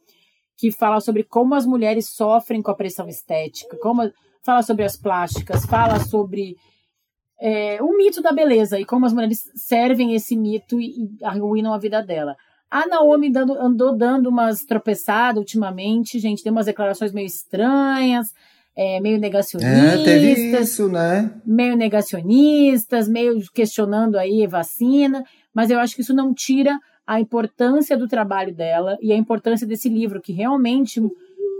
que fala sobre como as mulheres sofrem com a pressão estética, como fala sobre as plásticas, fala sobre é, o mito da beleza e como as mulheres servem esse mito e, e arruinam a vida dela. A Naomi dando, andou dando umas tropeçadas ultimamente, gente, deu umas declarações meio estranhas, é, meio negacionistas. É, teve isso, né? Meio negacionistas, meio questionando aí vacina, mas eu acho que isso não tira a importância do trabalho dela e a importância desse livro, que realmente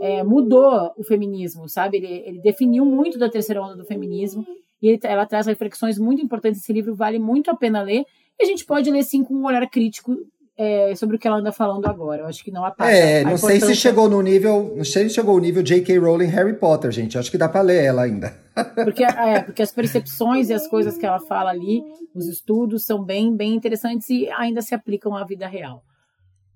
é, mudou o feminismo, sabe? Ele, ele, definiu muito da terceira onda do feminismo e ele, ela traz reflexões muito importantes. Esse livro vale muito a pena ler e a gente pode ler sim com um olhar crítico é, sobre o que ela anda falando agora. Eu acho que não apaga. É, não sei se chegou no nível, não sei se chegou o nível J.K. Rowling Harry Potter, gente. Acho que dá para ler ela ainda. Porque, é, porque as percepções e as coisas que ela fala ali, os estudos são bem, bem interessantes e ainda se aplicam à vida real.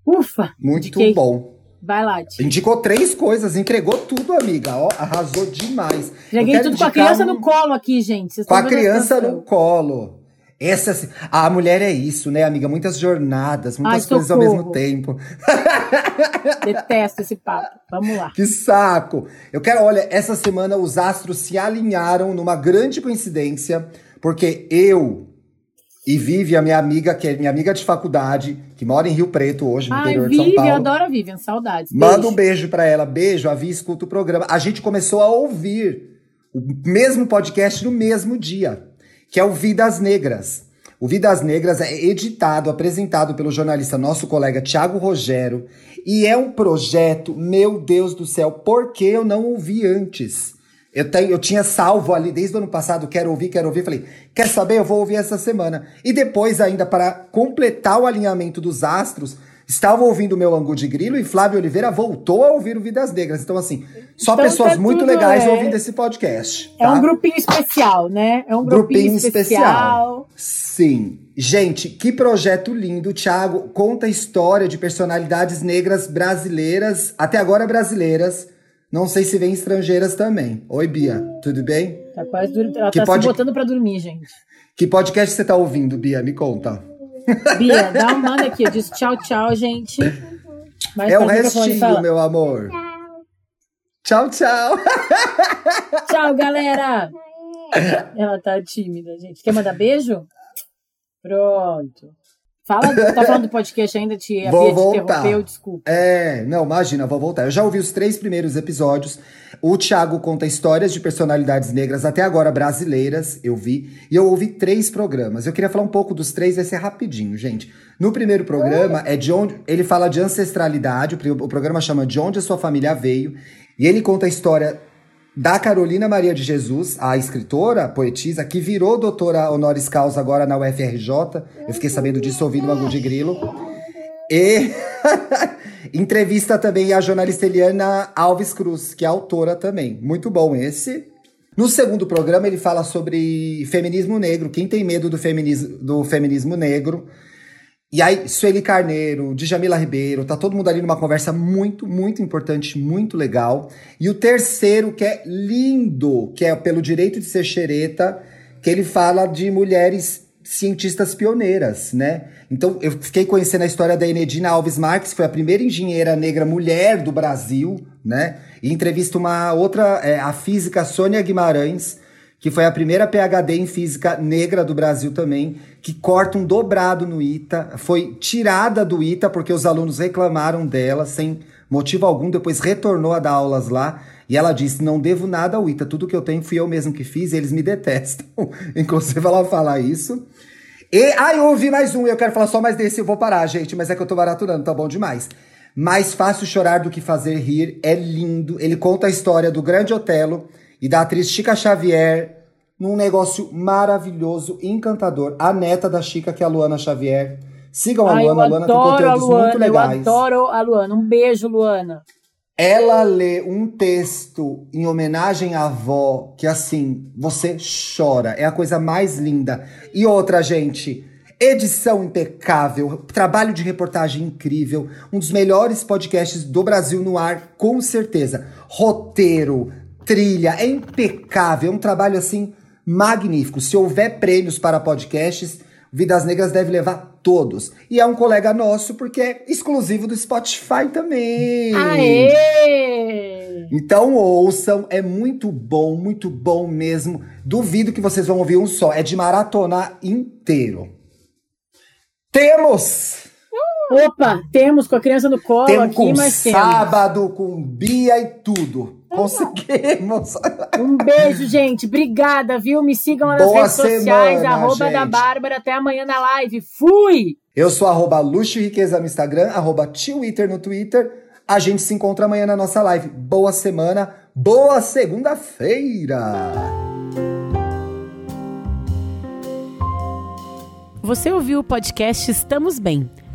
Ufa! Muito bom. Vai lá, tia. Indicou três coisas, entregou tudo, amiga. Ó, arrasou demais. Cheguei tudo com a criança um... no colo aqui, gente. com a criança no colo. Essa, a mulher é isso, né, amiga? Muitas jornadas, muitas Ai, coisas ao mesmo tempo. Detesto esse papo. Vamos lá. Que saco. Eu quero, olha, essa semana os astros se alinharam numa grande coincidência, porque eu e Vivi, a minha amiga, que é minha amiga de faculdade, que mora em Rio Preto hoje, no Ai, interior Vivi, de São Paulo. Eu adoro a Vivian, saudades. Beijo. Manda um beijo para ela. Beijo, a Vi escuta o programa. A gente começou a ouvir o mesmo podcast no mesmo dia que é o Vidas Negras. O Vidas Negras é editado, apresentado pelo jornalista nosso colega Tiago Rogério e é um projeto, meu Deus do céu, por que eu não ouvi antes? Eu, tenho, eu tinha salvo ali desde o ano passado, quero ouvir, quero ouvir. Falei, quer saber? Eu vou ouvir essa semana. E depois, ainda para completar o alinhamento dos astros, Estava ouvindo o meu Angu de Grilo e Flávio Oliveira voltou a ouvir o Vidas Negras. Então, assim, só então, pessoas tá muito legais é... ouvindo esse podcast. Tá? É um grupinho especial, né? É um grupinho, grupinho especial. especial. Sim. Gente, que projeto lindo. Thiago conta a história de personalidades negras brasileiras, até agora brasileiras. Não sei se vem estrangeiras também. Oi, Bia, tudo bem? Tá quase dur... Ela que tá pod... se botando pra dormir, gente. Que podcast você tá ouvindo, Bia? Me conta. Bia, dá um manda aqui. Diz tchau, tchau, gente. É o restinho, meu amor. Tchau, tchau. Tchau, galera. Ela tá tímida, gente. Quer mandar beijo? Pronto. Fala, tá falando do podcast ainda, tia? Vou voltar. desculpa. É, não, imagina, vou voltar. Eu já ouvi os três primeiros episódios. O Thiago conta histórias de personalidades negras, até agora brasileiras, eu vi. E eu ouvi três programas. Eu queria falar um pouco dos três, vai ser rapidinho, gente. No primeiro programa, é de onde ele fala de ancestralidade, o programa chama De Onde a Sua Família Veio. E ele conta a história da Carolina Maria de Jesus, a escritora, poetisa, que virou doutora honoris causa agora na UFRJ. Eu fiquei sabendo disso ouvindo o Angu de Grilo. E entrevista também a jornalista Eliana Alves Cruz, que é autora também. Muito bom esse. No segundo programa, ele fala sobre feminismo negro. Quem tem medo do feminismo, do feminismo negro? E aí, Sueli Carneiro, Djamila Ribeiro, tá todo mundo ali numa conversa muito, muito importante, muito legal. E o terceiro, que é lindo, que é pelo direito de ser xereta, que ele fala de mulheres cientistas pioneiras, né? Então, eu fiquei conhecendo a história da Enedina Alves Marques, que foi a primeira engenheira negra mulher do Brasil, né? E entrevista uma outra, é, a física Sônia Guimarães, que foi a primeira PhD em física negra do Brasil também, que corta um dobrado no ITA, foi tirada do ITA porque os alunos reclamaram dela sem motivo algum, depois retornou a dar aulas lá. E ela disse: Não devo nada ao ITA, tudo que eu tenho fui eu mesmo que fiz e eles me detestam. Inclusive, ela fala isso. E, ah, eu ouvi mais um, eu quero falar só mais desse, eu vou parar, gente, mas é que eu tô baraturando, tá bom demais. Mais fácil chorar do que fazer rir, é lindo. Ele conta a história do grande Otelo e da atriz Chica Xavier num negócio maravilhoso, encantador. A neta da Chica, que é a Luana Xavier. Sigam a Ai, Luana, a Luana tem conteúdos Luana, muito legais. Eu adoro a Luana. Um beijo, Luana. Ela lê um texto em homenagem à avó que assim, você chora. É a coisa mais linda. E outra, gente, edição impecável, trabalho de reportagem incrível, um dos melhores podcasts do Brasil no ar, com certeza. Roteiro, trilha, é impecável, é um trabalho assim magnífico. Se houver prêmios para podcasts, Vidas Negras deve levar todos. E é um colega nosso porque é exclusivo do Spotify também. Aê! Então ouçam, é muito bom, muito bom mesmo. Duvido que vocês vão ouvir um só, é de maratona inteiro. Temos! Opa, temos com a criança no colo temos aqui, com mas temos. sábado, com Bia e tudo. Conseguimos! Um beijo, gente. Obrigada, viu? Me sigam lá nas Boa redes sociais, semana, arroba gente. da Bárbara. Até amanhã na live. Fui! Eu sou arroba luxo e riqueza no Instagram, arroba Twitter no Twitter. A gente se encontra amanhã na nossa live. Boa semana, boa segunda-feira! Você ouviu o podcast Estamos Bem.